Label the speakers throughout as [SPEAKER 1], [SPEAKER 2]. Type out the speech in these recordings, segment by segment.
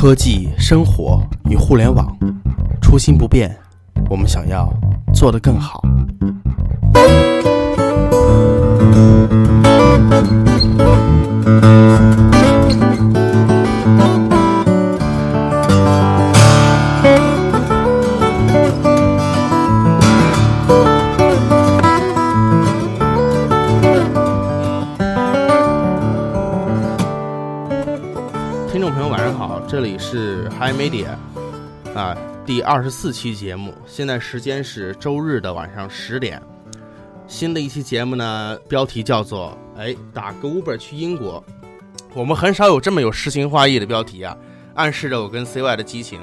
[SPEAKER 1] 科技、生活与互联网，初心不变，我们想要做得更好。是 Hi Media 啊，第二十四期节目，现在时间是周日的晚上十点。新的一期节目呢，标题叫做“哎，打个 Uber 去英国”。我们很少有这么有诗情画意的标题啊，暗示着我跟 CY 的激情。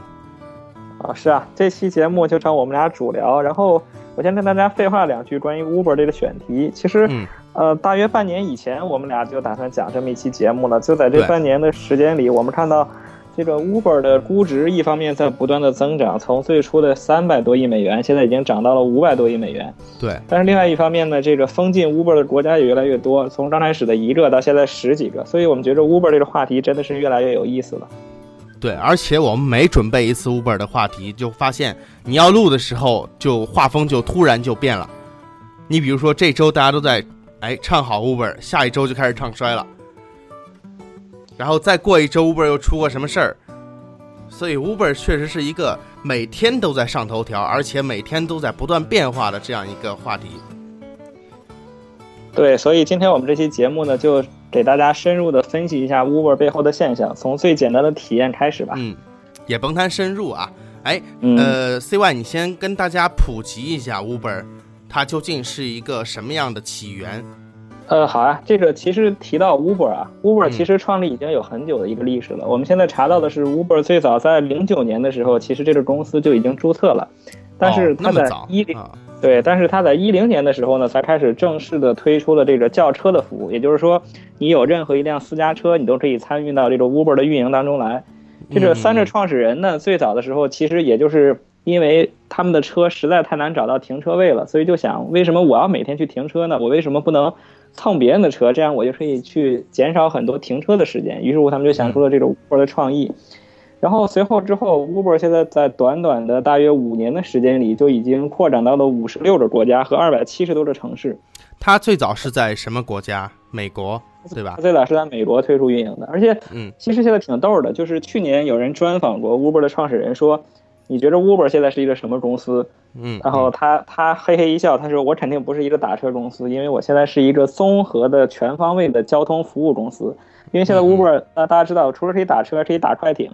[SPEAKER 2] 啊，是啊，这期节目就成我们俩主聊。然后我先跟大家废话两句关于 Uber 这个选题。其实，
[SPEAKER 1] 嗯
[SPEAKER 2] 呃，大约半年以前，我们俩就打算讲这么一期节目了。就在这半年的时间里，我们看到这个 Uber 的估值一方面在不断的增长，从最初的三百多亿美元，现在已经涨到了五百多亿美元。
[SPEAKER 1] 对，
[SPEAKER 2] 但是另外一方面呢，这个封禁 Uber 的国家也越来越多，从刚开始的一个到现在十几个，所以我们觉得 Uber 这个话题真的是越来越有意思了。
[SPEAKER 1] 对，而且我们每准备一次 Uber 的话题，就发现你要录的时候，就画风就突然就变了。你比如说这周大家都在哎唱好 Uber，下一周就开始唱衰了，然后再过一周 Uber 又出过什么事儿，所以 Uber 确实是一个每天都在上头条，而且每天都在不断变化的这样一个话题。
[SPEAKER 2] 对，所以今天我们这期节目呢，就给大家深入的分析一下 Uber 背后的现象，从最简单的体验开始吧。
[SPEAKER 1] 嗯，也甭谈深入啊，哎，
[SPEAKER 2] 嗯
[SPEAKER 1] 呃，CY，你先跟大家普及一下 Uber，它究竟是一个什么样的起源？
[SPEAKER 2] 呃，好啊，这个其实提到 Uber 啊，Uber
[SPEAKER 1] 嗯
[SPEAKER 2] 其实创立已经有很久的一个历史了。我们现在查到的是 Uber 最早在零九年的时候，其实这个公司就已经注册了，但是
[SPEAKER 1] 哦、
[SPEAKER 2] 它在一零、
[SPEAKER 1] 啊，
[SPEAKER 2] 对，但是它在一零年的时候呢，才开始正式的推出了这个叫车的服务，也就是说，你有任何一辆私家车，你都可以参与到这个 Uber 的运营当中来。这个三个创始人呢，最早的时候其实也就是因为他们的车实在太难找到停车位了，所以就想，为什么我要每天去停车呢？我为什么不能蹭别人的车？这样我就可以去减少很多停车的时间。于是乎，他们就想出了这种 Uber 的创意。然后随后之后，Uber 现在在短短的大约五年的时间里，就已经扩展到了五十六个国家和二百七十多个城市。
[SPEAKER 1] 它最早是在什么国家？美国，对吧
[SPEAKER 2] 它？最早是在美国推出运营的，而且
[SPEAKER 1] 嗯
[SPEAKER 2] 其实现在挺逗的，就是去年有人专访过 Uber 的创始人说，你觉得 Uber 现在是一个什么公司？
[SPEAKER 1] 嗯，
[SPEAKER 2] 然后他他嘿嘿一笑，他说我肯定不是一个打车公司，因为我现在是一个综合的全方位的交通服务公司。因为现在
[SPEAKER 1] 嗯
[SPEAKER 2] Uber，那大家知道，除了可以打车，可以打快艇，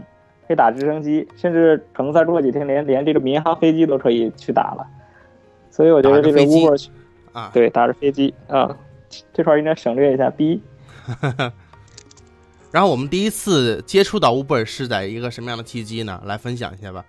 [SPEAKER 2] 可以打直升机，甚至可能再过几天连连这个民航飞机都可以去打了。所以我觉得这个 Uber
[SPEAKER 1] 啊，
[SPEAKER 2] 对打着飞机啊，这块儿应该省略一下 B。
[SPEAKER 1] 然后我们第一次接触到 Uber 是在一个什么样的契机呢？来分享一下吧。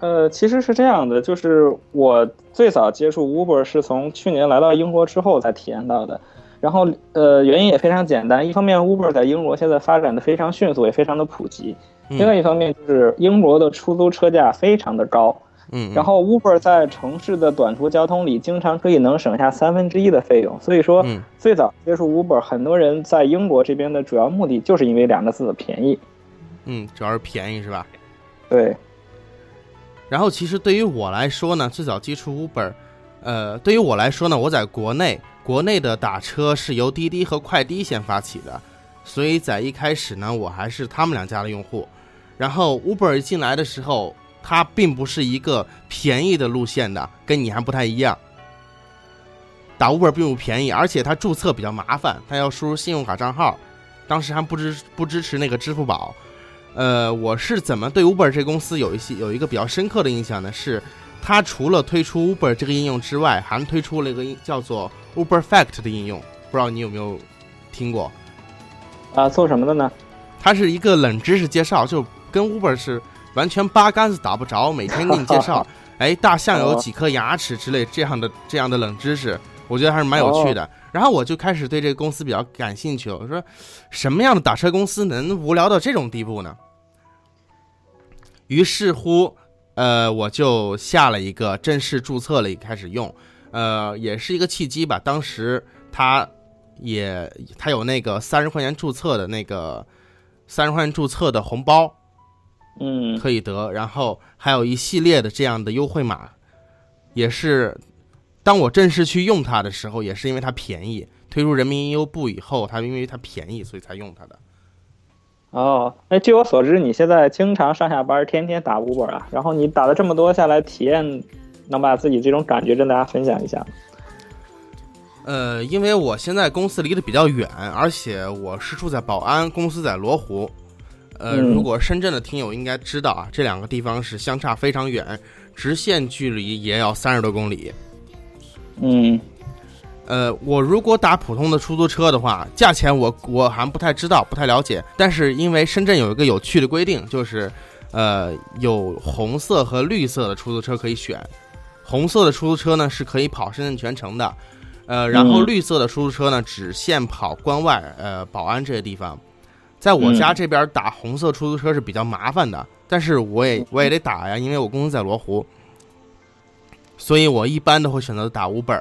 [SPEAKER 2] 呃，其实是这样的，就是我最早接触 Uber 是从去年来到英国之后才体验到的。然后，呃，原因也非常简单，一方面 Uber 在英国现在发展的非常迅速，也非常的普及；
[SPEAKER 1] 嗯
[SPEAKER 2] 另外一方面就是英国的出租车价非常的高，
[SPEAKER 1] 嗯，
[SPEAKER 2] 然后 Uber 在城市的短途交通里经常可以能省下三分之一的费用。所以说，
[SPEAKER 1] 嗯
[SPEAKER 2] 最早接触 Uber，很多人在英国这边的主要目的就是因为两个字：便宜。
[SPEAKER 1] 嗯，主要是便宜是吧？
[SPEAKER 2] 对，
[SPEAKER 1] 然后其实对于我来说呢，最早接触 Uber，呃，对于我来说呢，我在国内，国内的打车是由滴滴和快滴先发起的，所以在一开始呢，我还是他们两家的用户。然后 Uber 一进来的时候，它并不是一个便宜的路线的，跟你还不太一样。打 Uber 并不便宜，而且它注册比较麻烦，它要输入信用卡账号，当时还不支不支持那个支付宝。呃，我是怎么对 Uber 这公司有一些有一个比较深刻的印象呢？是它除了推出 Uber 这个应用之外，还推出了一个叫做 Uber Fact 的应用，不知道你有没有听过？
[SPEAKER 2] 啊，做什么的呢？
[SPEAKER 1] 它是一个冷知识介绍，就跟 Uber 是完全八竿子打不着，每天给你介绍，哎，大象有几颗牙齿之类这样的这样的冷知识，我觉得还是蛮有趣的。然后我就开始对这个公司比较感兴趣，我说什么样的打车公司能无聊到这种地步呢？于是乎，呃，我就下了一个正式注册了，开始用，呃，也是一个契机吧。当时他也他有那个三十块钱注册的那个三十块钱注册的红包
[SPEAKER 2] 嗯
[SPEAKER 1] 可以得，然后还有一系列的这样的优惠码，也是当我正式去用它的时候，也是因为它便宜。推出人民银优步以后，它因为它便宜，所以才用它的。
[SPEAKER 2] 哦，哎，据我所知，你现在经常上下班，天天打 Uber 啊，然后你打了这么多下来，体验能把自己这种感觉跟大家分享一下吗？
[SPEAKER 1] 呃，因为我现在公司离得比较远，而且我是住在宝安，公司在罗湖。呃，
[SPEAKER 2] 嗯
[SPEAKER 1] 如果深圳的听友应该知道啊，这两个地方是相差非常远，直线距离也要三十多公里。
[SPEAKER 2] 嗯
[SPEAKER 1] 呃，我如果打普通的出租车的话，价钱我我还不太知道，不太了解。但是因为深圳有一个有趣的规定，就是，呃，有红色和绿色的出租车可以选。红色的出租车呢是可以跑深圳全程的，呃，然后
[SPEAKER 2] 嗯
[SPEAKER 1] 绿色的出租车呢只限跑关外，呃，宝安这些地方。在我家
[SPEAKER 2] 嗯
[SPEAKER 1] 这边打红色出租车是比较麻烦的，但是我也我也得打呀，因为我公司在罗湖，所以我一般都会选择打 Uber。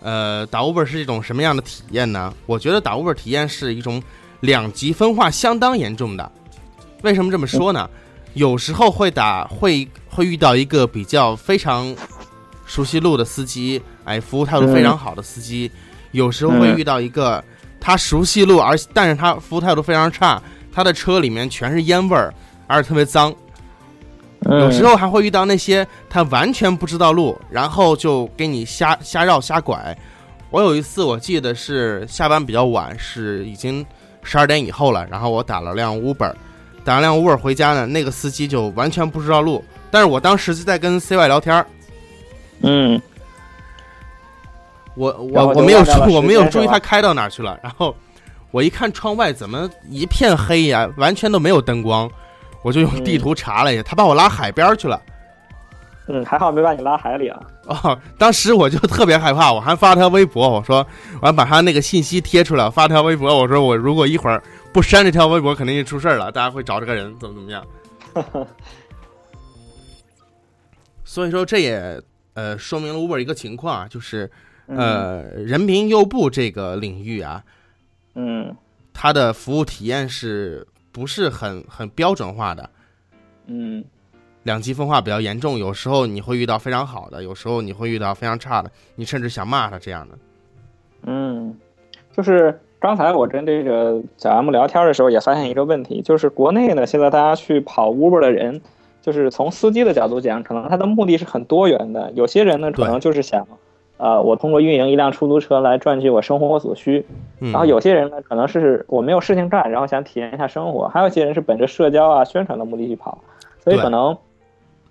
[SPEAKER 1] 呃，打 Uber 是一种什么样的体验呢？我觉得打 Uber 体验是一种两极分化相当严重的。为什么这么说呢？有时候会打会会遇到一个比较非常熟悉路的司机，哎，服务态度非常好的司机；有时候会遇到一个他熟悉路，而但是他服务态度非常差，他的车里面全是烟味儿，而且特别脏。
[SPEAKER 2] 嗯，
[SPEAKER 1] 有时候还会遇到那些他完全不知道路，然后就给你瞎瞎绕瞎拐。我有一次我记得是下班比较晚，是已经十二点以后了，然后我打了辆 Uber，打了辆 Uber 回家呢，那个司机就完全不知道路，但是我当时就在跟 CY 聊天儿，
[SPEAKER 2] 嗯
[SPEAKER 1] 我我我没有 我没有注意他开到哪儿去了，然后我一看窗外怎么一片黑呀，完全都没有灯光，我就用地图查了一下，他把我拉海边儿去了。
[SPEAKER 2] 嗯，还好没把你拉海里啊。
[SPEAKER 1] 哦，当时我就特别害怕，我还发条微博，我说我还把他那个信息贴出来，发条微博，我说我如果一会儿不删这条微博，肯定就出事儿了，大家会找这个人怎么怎么样。所以说这也呃说明了 Uber 一个情况啊，就是
[SPEAKER 2] 嗯
[SPEAKER 1] 呃人民优步这个领域啊，
[SPEAKER 2] 嗯
[SPEAKER 1] 它的服务体验是不是很很标准化的？
[SPEAKER 2] 嗯
[SPEAKER 1] 两极分化比较严重，有时候你会遇到非常好的，有时候你会遇到非常差的，你甚至想骂他这样的。
[SPEAKER 2] 嗯，就是刚才我跟这个小 M 聊天的时候，也发现一个问题，就是国内呢，现在大家去跑 Uber 的人，就是从司机的角度讲，可能他的目的是很多元的。有些人呢，可能就是想，呃，我通过运营一辆出租车来赚取我生活所需。
[SPEAKER 1] 嗯，
[SPEAKER 2] 然后有些人呢，可能是我没有事情干，然后想体验一下生活；还有一些人是本着社交啊、宣传的目的去跑，所以可能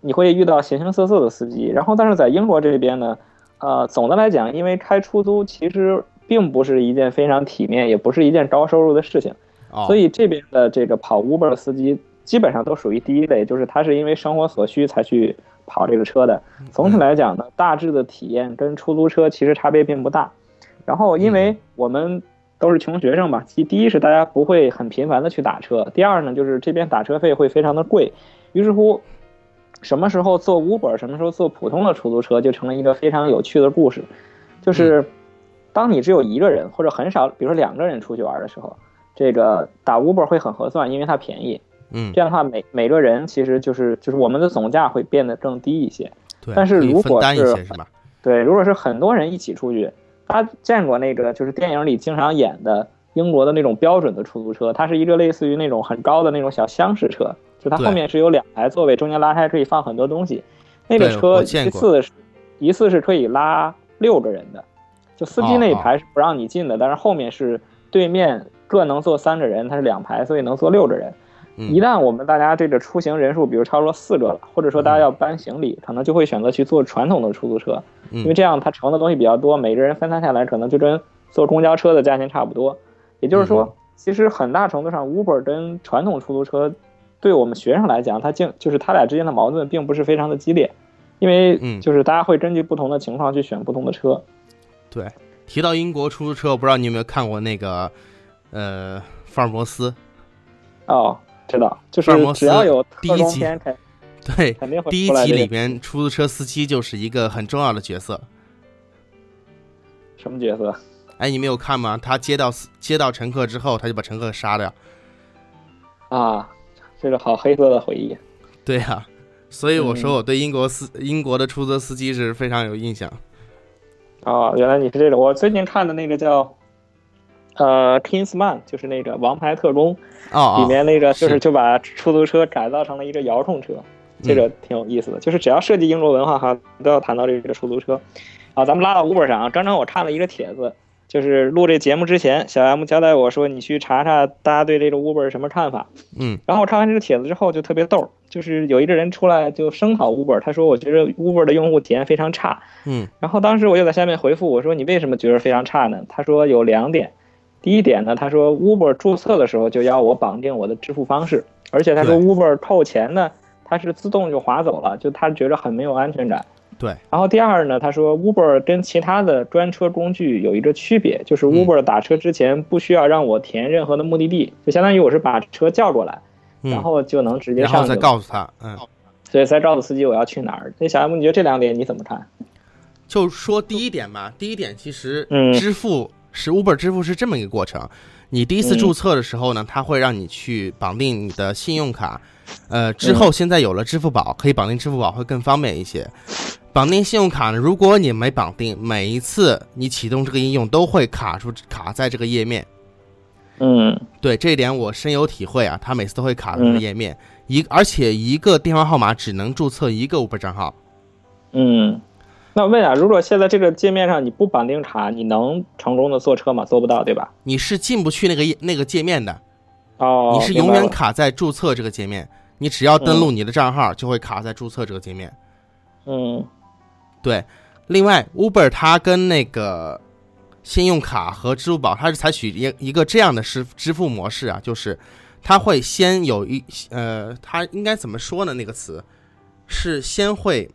[SPEAKER 2] 你会遇到形形色色的司机。然后，但是在英国这边呢，呃，总的来讲，因为开出租其实并不是一件非常体面，也不是一件高收入的事情，
[SPEAKER 1] 哦，
[SPEAKER 2] 所以这边的这个跑 Uber 的司机基本上都属于第一类，就是他是因为生活所需才去跑这个车的。总体来讲呢，大致的体验跟出租车其实差别并不大。然后，因为我们都是穷学生嘛，其第一是大家不会很频繁的去打车，第二呢就是这边打车费会非常的贵，于是乎，什么时候坐 Uber，什么时候坐普通的出租车，就成了一个非常有趣的故事。就是当你只有一个人或者很少，比如说两个人出去玩的时候，这个打 Uber 会很合算，因为它便宜。
[SPEAKER 1] 嗯
[SPEAKER 2] 这，样的话，每每个人其实就是就是我们的总价会变得更低一些。
[SPEAKER 1] 对，
[SPEAKER 2] 但是如果是？对，如果是很多人一起出去，大家见过那个就是电影里经常演的英国的那种标准的出租车，它是一个类似于那种很高的那种小厢式车，就它后面是有两排座位，中间拉开可以放很多东西。那个车一次是一次是可以拉六个人的，就司机那一排是不让你进的，但是后面是对面各能坐三个人，它是两排，所以能坐六个人。
[SPEAKER 1] 嗯
[SPEAKER 2] 一旦我们大家这个出行人数，比如超过四个了，或者说大家要搬行李，可能就会选择去坐传统的出租车，因为
[SPEAKER 1] 嗯，
[SPEAKER 2] 这样它乘的东西比较多，每个人分摊下来可能就跟坐公交车的价钱差不多。也就是
[SPEAKER 1] 嗯
[SPEAKER 2] 说，其实很大程度上，Uber 跟传统出租车对我们学生来讲，它竟就是它俩之间的矛盾并不是非常的激烈，因为
[SPEAKER 1] 嗯
[SPEAKER 2] 就是大家会根据不同的情况去选不同的车。
[SPEAKER 1] 对。提到英国出租车，我不知道你有没有看过那个呃福尔摩斯？
[SPEAKER 2] 哦，知道，就是只要有特工
[SPEAKER 1] 第一集 对，
[SPEAKER 2] 肯定会
[SPEAKER 1] 第一集里边出租车司机就是一个很重要的角色。
[SPEAKER 2] 什么角色？
[SPEAKER 1] 哎，你没有看吗？他接到接到乘客之后，他就把乘客杀掉。
[SPEAKER 2] 啊，这个好黑色的回忆。
[SPEAKER 1] 对呀、所以我说
[SPEAKER 2] 嗯
[SPEAKER 1] 我对英国司、英国的出租车司机是非常有印象。
[SPEAKER 2] 哦，原来你是这种。我最近看的那个叫呃 Kingsman，就是那个《王牌特工》
[SPEAKER 1] 哦哦，
[SPEAKER 2] 里面那个，就是
[SPEAKER 1] 是
[SPEAKER 2] 就把出租车改造成了一个遥控车，这个挺有意思的。就是只要涉及英国文化哈，都要谈到这个出租车。啊，咱们拉到 Uber 上啊，刚刚我看了一个帖子，就是录这节目之前，小 M 交代我说，你去查查大家对这个 Uber 是什么看法。
[SPEAKER 1] 嗯
[SPEAKER 2] 然后我看完这个帖子之后就特别逗，就是有一个人出来就声讨 Uber，他说我觉得 Uber 的用户体验非常差。
[SPEAKER 1] 嗯
[SPEAKER 2] 然后当时我就在下面回复我说你为什么觉得非常差呢？他说有两点，第一点呢，他说 Uber 注册的时候就要我绑定我的支付方式，而且他说 Uber 扣钱呢，它是自动就划走了，就他觉得很没有安全感。
[SPEAKER 1] 对，
[SPEAKER 2] 然后第二呢，他说 Uber 跟其他的专车工具有一个区别，就是
[SPEAKER 1] 嗯
[SPEAKER 2] Uber 打车之前不需要让我填任何的目的地，就相当于我是把车叫过来，
[SPEAKER 1] 嗯，
[SPEAKER 2] 然后就能直接上
[SPEAKER 1] 然后再。告诉他，嗯，
[SPEAKER 2] 所以再告诉司机我要去哪儿。那小 M，你觉得这两点你怎么看？
[SPEAKER 1] 就说第一点吧，第一点其实
[SPEAKER 2] 嗯
[SPEAKER 1] 支付是 Uber 支付是这么一个过程。你第一次
[SPEAKER 2] 嗯
[SPEAKER 1] 注册的时候呢，它会让你去绑定你的信用卡，呃，之后现在有了支付宝，可以绑定支付宝会更方便一些。绑定信用卡呢，如果你没绑定，每一次你启动这个应用都会卡出卡在这个页面。
[SPEAKER 2] 嗯
[SPEAKER 1] 对这一点我深有体会啊，它每次都会卡在这个
[SPEAKER 2] 嗯
[SPEAKER 1] 页面，一而且一个电话号码只能注册一个 Uber 账号。
[SPEAKER 2] 嗯。那我问啊，如果现在这个界面上你不绑定卡，你能成功的坐车吗？做不到，对吧？
[SPEAKER 1] 你是进不去那个页那个界面的，
[SPEAKER 2] 哦，
[SPEAKER 1] 你是永远卡在注册这个界面，你只要登录你的账号，就会卡在注册这个界面。
[SPEAKER 2] 嗯
[SPEAKER 1] 对，另外，Uber 它跟那个信用卡和支付宝，它是采取一一个这样的支支付模式啊，就是它会先有一呃，它应该怎么说呢？那个词是先会，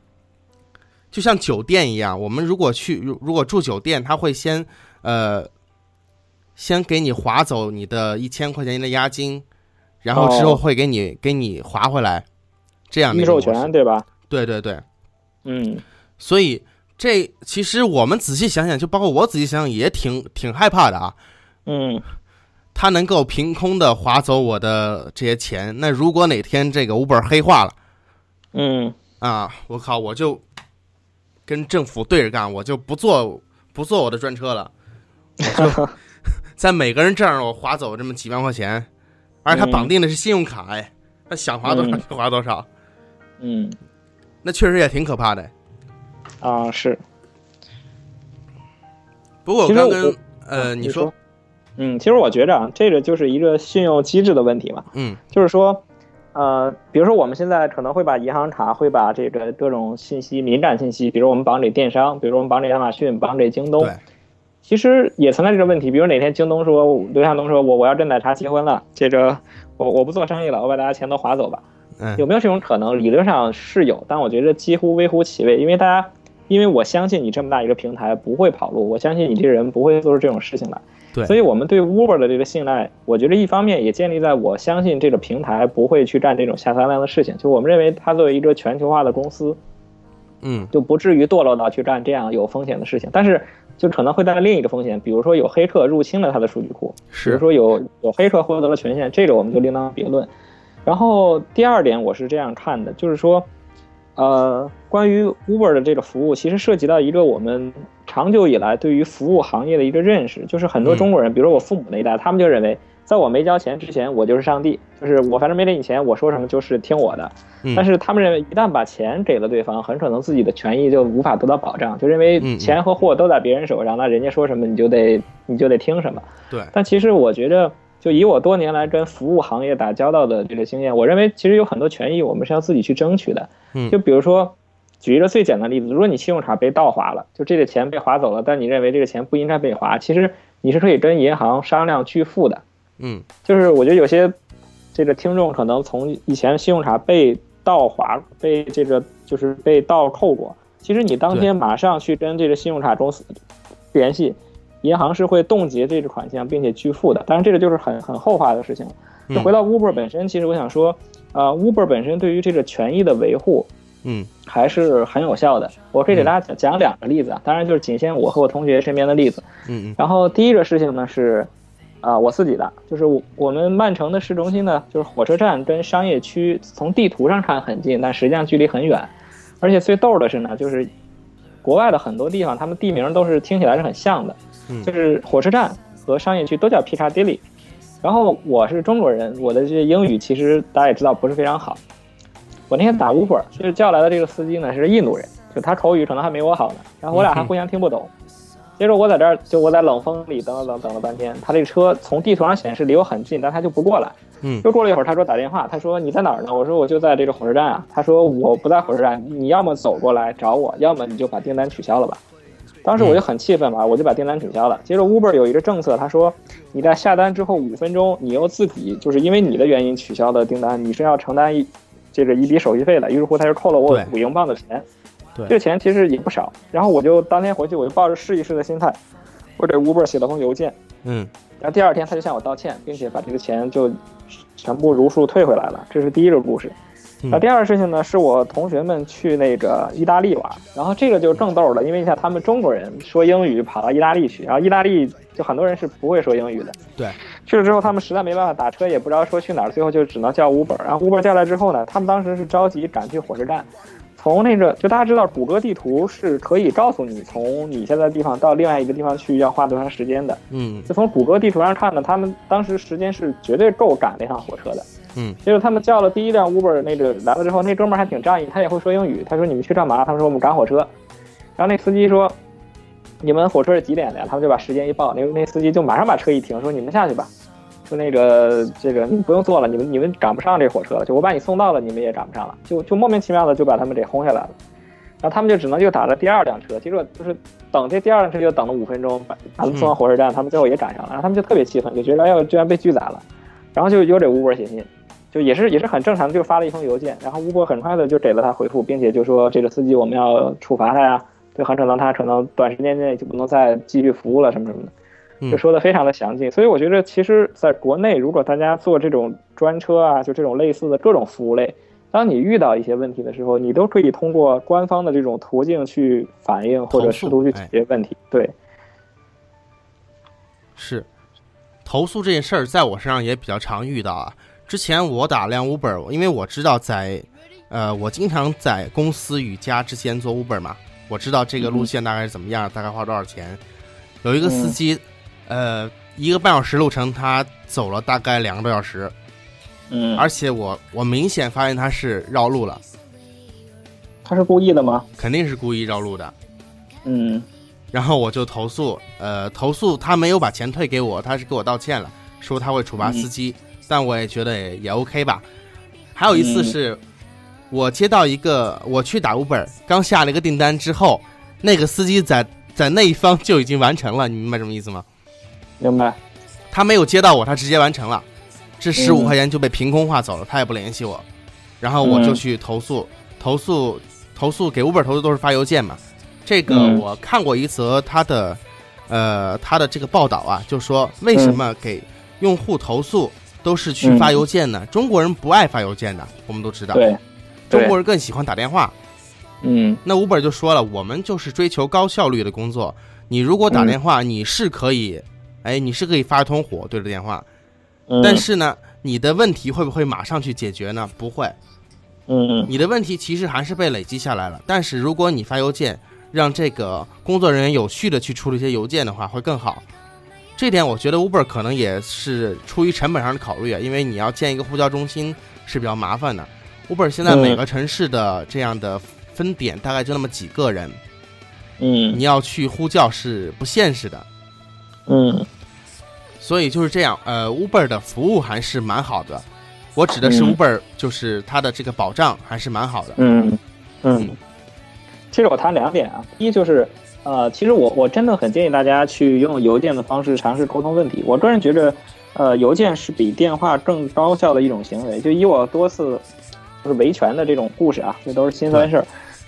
[SPEAKER 1] 就像酒店一样，我们如果去如如果住酒店，他会先呃先给你划走你的一千块钱的押金，然后之后
[SPEAKER 2] 哦
[SPEAKER 1] 会给你、给你划回来，这样的
[SPEAKER 2] 预授权对吧？
[SPEAKER 1] 对对对。
[SPEAKER 2] 嗯
[SPEAKER 1] 所以这其实我们仔细想想，就包括我仔细想想，也挺挺害怕的啊。
[SPEAKER 2] 嗯
[SPEAKER 1] 他能够凭空的划走我的这些钱，那如果哪天这个 Uber 黑化了
[SPEAKER 2] 嗯
[SPEAKER 1] 啊，我靠，我就跟政府对着干，我就不坐不坐我的专车了，我就 在每个人证上我划走这么几万块钱，而且他
[SPEAKER 2] 嗯
[SPEAKER 1] 绑定的是信用卡，哎，他想划多少
[SPEAKER 2] 嗯
[SPEAKER 1] 就划多少，
[SPEAKER 2] 嗯
[SPEAKER 1] 那确实也挺可怕的。
[SPEAKER 2] 啊是。
[SPEAKER 1] 不过我刚跟呃
[SPEAKER 2] 你
[SPEAKER 1] 你说，
[SPEAKER 2] 嗯，其实我觉着啊，这个就是一个信用机制的问题嘛。
[SPEAKER 1] 嗯
[SPEAKER 2] 就是说，呃，比如说我们现在可能会把银行卡，会把这个各种信息、敏感信息，比如我们绑给电商，比如我们绑给亚马逊、绑给京东
[SPEAKER 1] 对，
[SPEAKER 2] 其实也存在这个问题。比如哪天京东说，刘向东说我我要跟奶茶结婚了，这个我我不做生意了，我把大家钱都划走吧。
[SPEAKER 1] 嗯
[SPEAKER 2] 有没有这种可能？理论上是有，但我觉得几乎微乎其微，因为大家，因为我相信你这么大一个平台不会跑路，我相信你这个人不会做出这种事情来。
[SPEAKER 1] 对
[SPEAKER 2] 所以我们对 Uber 的这个信赖，我觉得一方面也建立在我相信这个平台不会去干这种下三滥的事情，就我们认为它作为一个全球化的公司，
[SPEAKER 1] 嗯
[SPEAKER 2] 就不至于堕落到去干这样有风险的事情。但是就可能会带来另一个风险，比如说有黑客入侵了它的数据库，比如说有有黑客获得了权限，这个我们就另当别论。然后第二点，我是这样看的，就是说，呃，关于 Uber 的这个服务，其实涉及到一个我们长久以来对于服务行业的一个认识，就是很多
[SPEAKER 1] 嗯
[SPEAKER 2] 中国人，比如说我父母那一代，他们就认为，在我没交钱之前，我就是上帝，就是我反正没给你钱，我说什么就是听我的。
[SPEAKER 1] 嗯
[SPEAKER 2] 但是他们认为，一旦把钱给了对方，很可能自己的权益就无法得到保障，就认为钱和货都在别人手上，那人家说什么你就得你就得听什么。
[SPEAKER 1] 对，
[SPEAKER 2] 但其实我觉得，就以我多年来跟服务行业打交道的这个经验，我认为其实有很多权益我们是要自己去争取的。
[SPEAKER 1] 嗯
[SPEAKER 2] 就比如说，举一个最简单的例子，如果你信用卡被盗划了，就这个钱被划走了，但你认为这个钱不应该被划，其实你是可以跟银行商量拒付的。
[SPEAKER 1] 嗯
[SPEAKER 2] 就是我觉得有些这个听众可能从以前信用卡被盗划、被这个就是被盗扣过，其实你当天马上去跟这个信用卡公司联系，银行是会冻结这个款项并且拒付的。当然，这个就是很很后话的事情了。就
[SPEAKER 1] 嗯
[SPEAKER 2] 回到 Uber 本身，其实我想说，呃，Uber 本身对于这个权益的维护
[SPEAKER 1] 嗯
[SPEAKER 2] 还是很有效的。我可以给大家讲讲两个例子啊，当然就是仅限我和我同学身边的例子。
[SPEAKER 1] 嗯嗯
[SPEAKER 2] 然后第一个事情呢是，啊，我自己的，就是我我们曼城的市中心呢，就是火车站跟商业区从地图上看很近，但实际上距离很远。而且最逗的是呢，就是国外的很多地方，他们地名都是听起来是很像的，
[SPEAKER 1] 嗯
[SPEAKER 2] 就是火车站和商业区都叫 Piccadilly。然后我是中国人，我的这些英语其实大家也知道不是非常好。我那天打 Uber，就是叫来的这个司机呢是印度人，就他口语可能还没我好呢，然后我俩还互相听不懂。接着我在这儿，就我在冷风里等等等等了半天，他这个车从地图上显示离我很近，但他就不过来。
[SPEAKER 1] 嗯
[SPEAKER 2] 又过了一会儿，他说打电话，他说你在哪儿呢？我说我就在这个火车站啊。他说我不在火车站，你要么走过来找我，要么你就把订单取消了吧。当时我就很气愤嘛，我就把订单取消了。接着 Uber 有一个政策，他说你在下单之后五分钟，你又自己就是因为你的原因取消的订单，你是要承担一这个一笔手续费的。于是乎，他就扣了我五英镑的钱。
[SPEAKER 1] 对
[SPEAKER 2] 这个钱其实也不少。然后我就当天回去，我就抱着试一试的心态，我给 Uber 写了封邮件。
[SPEAKER 1] 嗯
[SPEAKER 2] 然后第二天他就向我道歉，并且把这个钱就全部如数退回来了。这是第一个故事。
[SPEAKER 1] 嗯
[SPEAKER 2] 那第二个事情呢，是我同学们去那个意大利玩，然后这个就更逗了，因为你像他们中国人说英语跑到意大利去，然后意大利就很多人是不会说英语的。
[SPEAKER 1] 对，
[SPEAKER 2] 去了之后他们实在没办法打车，也不知道说去哪儿，最后就只能叫 Uber。然后 Uber 叫来之后呢，他们当时是着急赶去火车站，从那个就大家知道谷歌地图是可以告诉你从你现在的地方到另外一个地方去要花多长时间的。
[SPEAKER 1] 嗯
[SPEAKER 2] 就从谷歌地图上看呢，他们当时时间是绝对够赶那趟火车的。
[SPEAKER 1] 嗯，
[SPEAKER 2] 结果他们叫了第一辆 Uber 那个来了之后，那哥们儿还挺仗义，他也会说英语。他说：“你们去干嘛？”他们说：“我们赶火车。”然后那司机说：“你们火车是几点的呀？”他们就把时间一报，那那司机就马上把车一停，说：“你们下去吧。”说那个这个你们不用坐了，你们你们赶不上这火车了，就我把你送到了，你们也赶不上了，就就莫名其妙的就把他们给轰下来了。然后他们就只能就打了第二辆车，结果就是等这第二辆车就等了五分钟，把把他们送到火车站，他们最后也赶上了，然后他们就特别气愤，就觉得哎呦居然被拒载了，然后就有这 Uber 写信，就也是也是很正常的，就发了一封邮件，然后 Uber 很快的就给了他回复，并且就说这个司机我们要处罚他呀，就很可能他可能短时间内就不能再继续服务了什么什么的。
[SPEAKER 1] 嗯
[SPEAKER 2] 就说的非常的详尽，所以我觉得其实在国内，如果大家做这种专车啊，就这种类似的各种服务类，当你遇到一些问题的时候，你都可以通过官方的这种途径去反映或者试图去解决问题。对，
[SPEAKER 1] 是，投诉这件事儿在我身上也比较常遇到啊。之前我打辆 Uber，因为我知道在，呃，我经常在公司与家之间做 Uber 嘛，我知道这个路线大概是怎么样，大概花多少钱。有一个司机，呃，一个半小时路程，他走了大概两个多小时，
[SPEAKER 2] 嗯，
[SPEAKER 1] 而且我我明显发现他是绕路了，
[SPEAKER 2] 他是故意的吗？
[SPEAKER 1] 肯定是故意绕路的。
[SPEAKER 2] 嗯。
[SPEAKER 1] 然后我就投诉，呃，投诉他没有把钱退给我，他是给我道歉了，说他会处罚司机，但我也觉得也也 OK 吧。还有一次
[SPEAKER 2] 嗯。
[SPEAKER 1] 是，我接到一个，我去打 Uber，刚下了一个订单之后，那个司机在在那一方就已经完成了，你明白什么意思吗？
[SPEAKER 2] 明白。
[SPEAKER 1] 他没有接到我，他直接完成了，这十五
[SPEAKER 2] 嗯。
[SPEAKER 1] 块钱就被凭空划走了，他也不联系我，然后我就
[SPEAKER 2] 嗯
[SPEAKER 1] 去投诉，投诉投诉给 Uber 投诉都是发邮件嘛，这个
[SPEAKER 2] 嗯。
[SPEAKER 1] 我看过一则他的呃他的这个报道啊，就说为什么给用户投诉都是去发邮件的？中国人不爱发邮件的，我们都知道，
[SPEAKER 2] 对，
[SPEAKER 1] 中国人更喜欢打电话。
[SPEAKER 2] 嗯
[SPEAKER 1] 那 Uber 就说了，我们就是追求高效率的工作。你如果打电话，你是可以，哎，你是可以发一通火对着电话，
[SPEAKER 2] 嗯，
[SPEAKER 1] 但是呢，你的问题会不会马上去解决呢？不会，
[SPEAKER 2] 嗯嗯
[SPEAKER 1] 你的问题其实还是被累积下来了。但是如果你发邮件，让这个工作人员有序的去处理一些邮件的话，会更好。这点我觉得 Uber 可能也是出于成本上的考虑啊，因为你要建一个呼叫中心是比较麻烦的。Uber 现在
[SPEAKER 2] 嗯
[SPEAKER 1] 每个城市的这样的分点大概就那么几个人，
[SPEAKER 2] 嗯
[SPEAKER 1] 你要去呼叫是不现实的。
[SPEAKER 2] 嗯
[SPEAKER 1] 所以就是这样，呃，Uber 的服务还是蛮好的。我指的是
[SPEAKER 2] 嗯
[SPEAKER 1] Uber，就是它的这个保障还是蛮好的。
[SPEAKER 2] 嗯嗯。其实我谈两点啊，第一就是，呃，其实我我真的很建议大家去用邮件的方式尝试沟通问题。我个人觉着，呃，邮件是比电话更高效的一种行为。就以我多次就是维权的这种故事啊，这都是心酸事儿。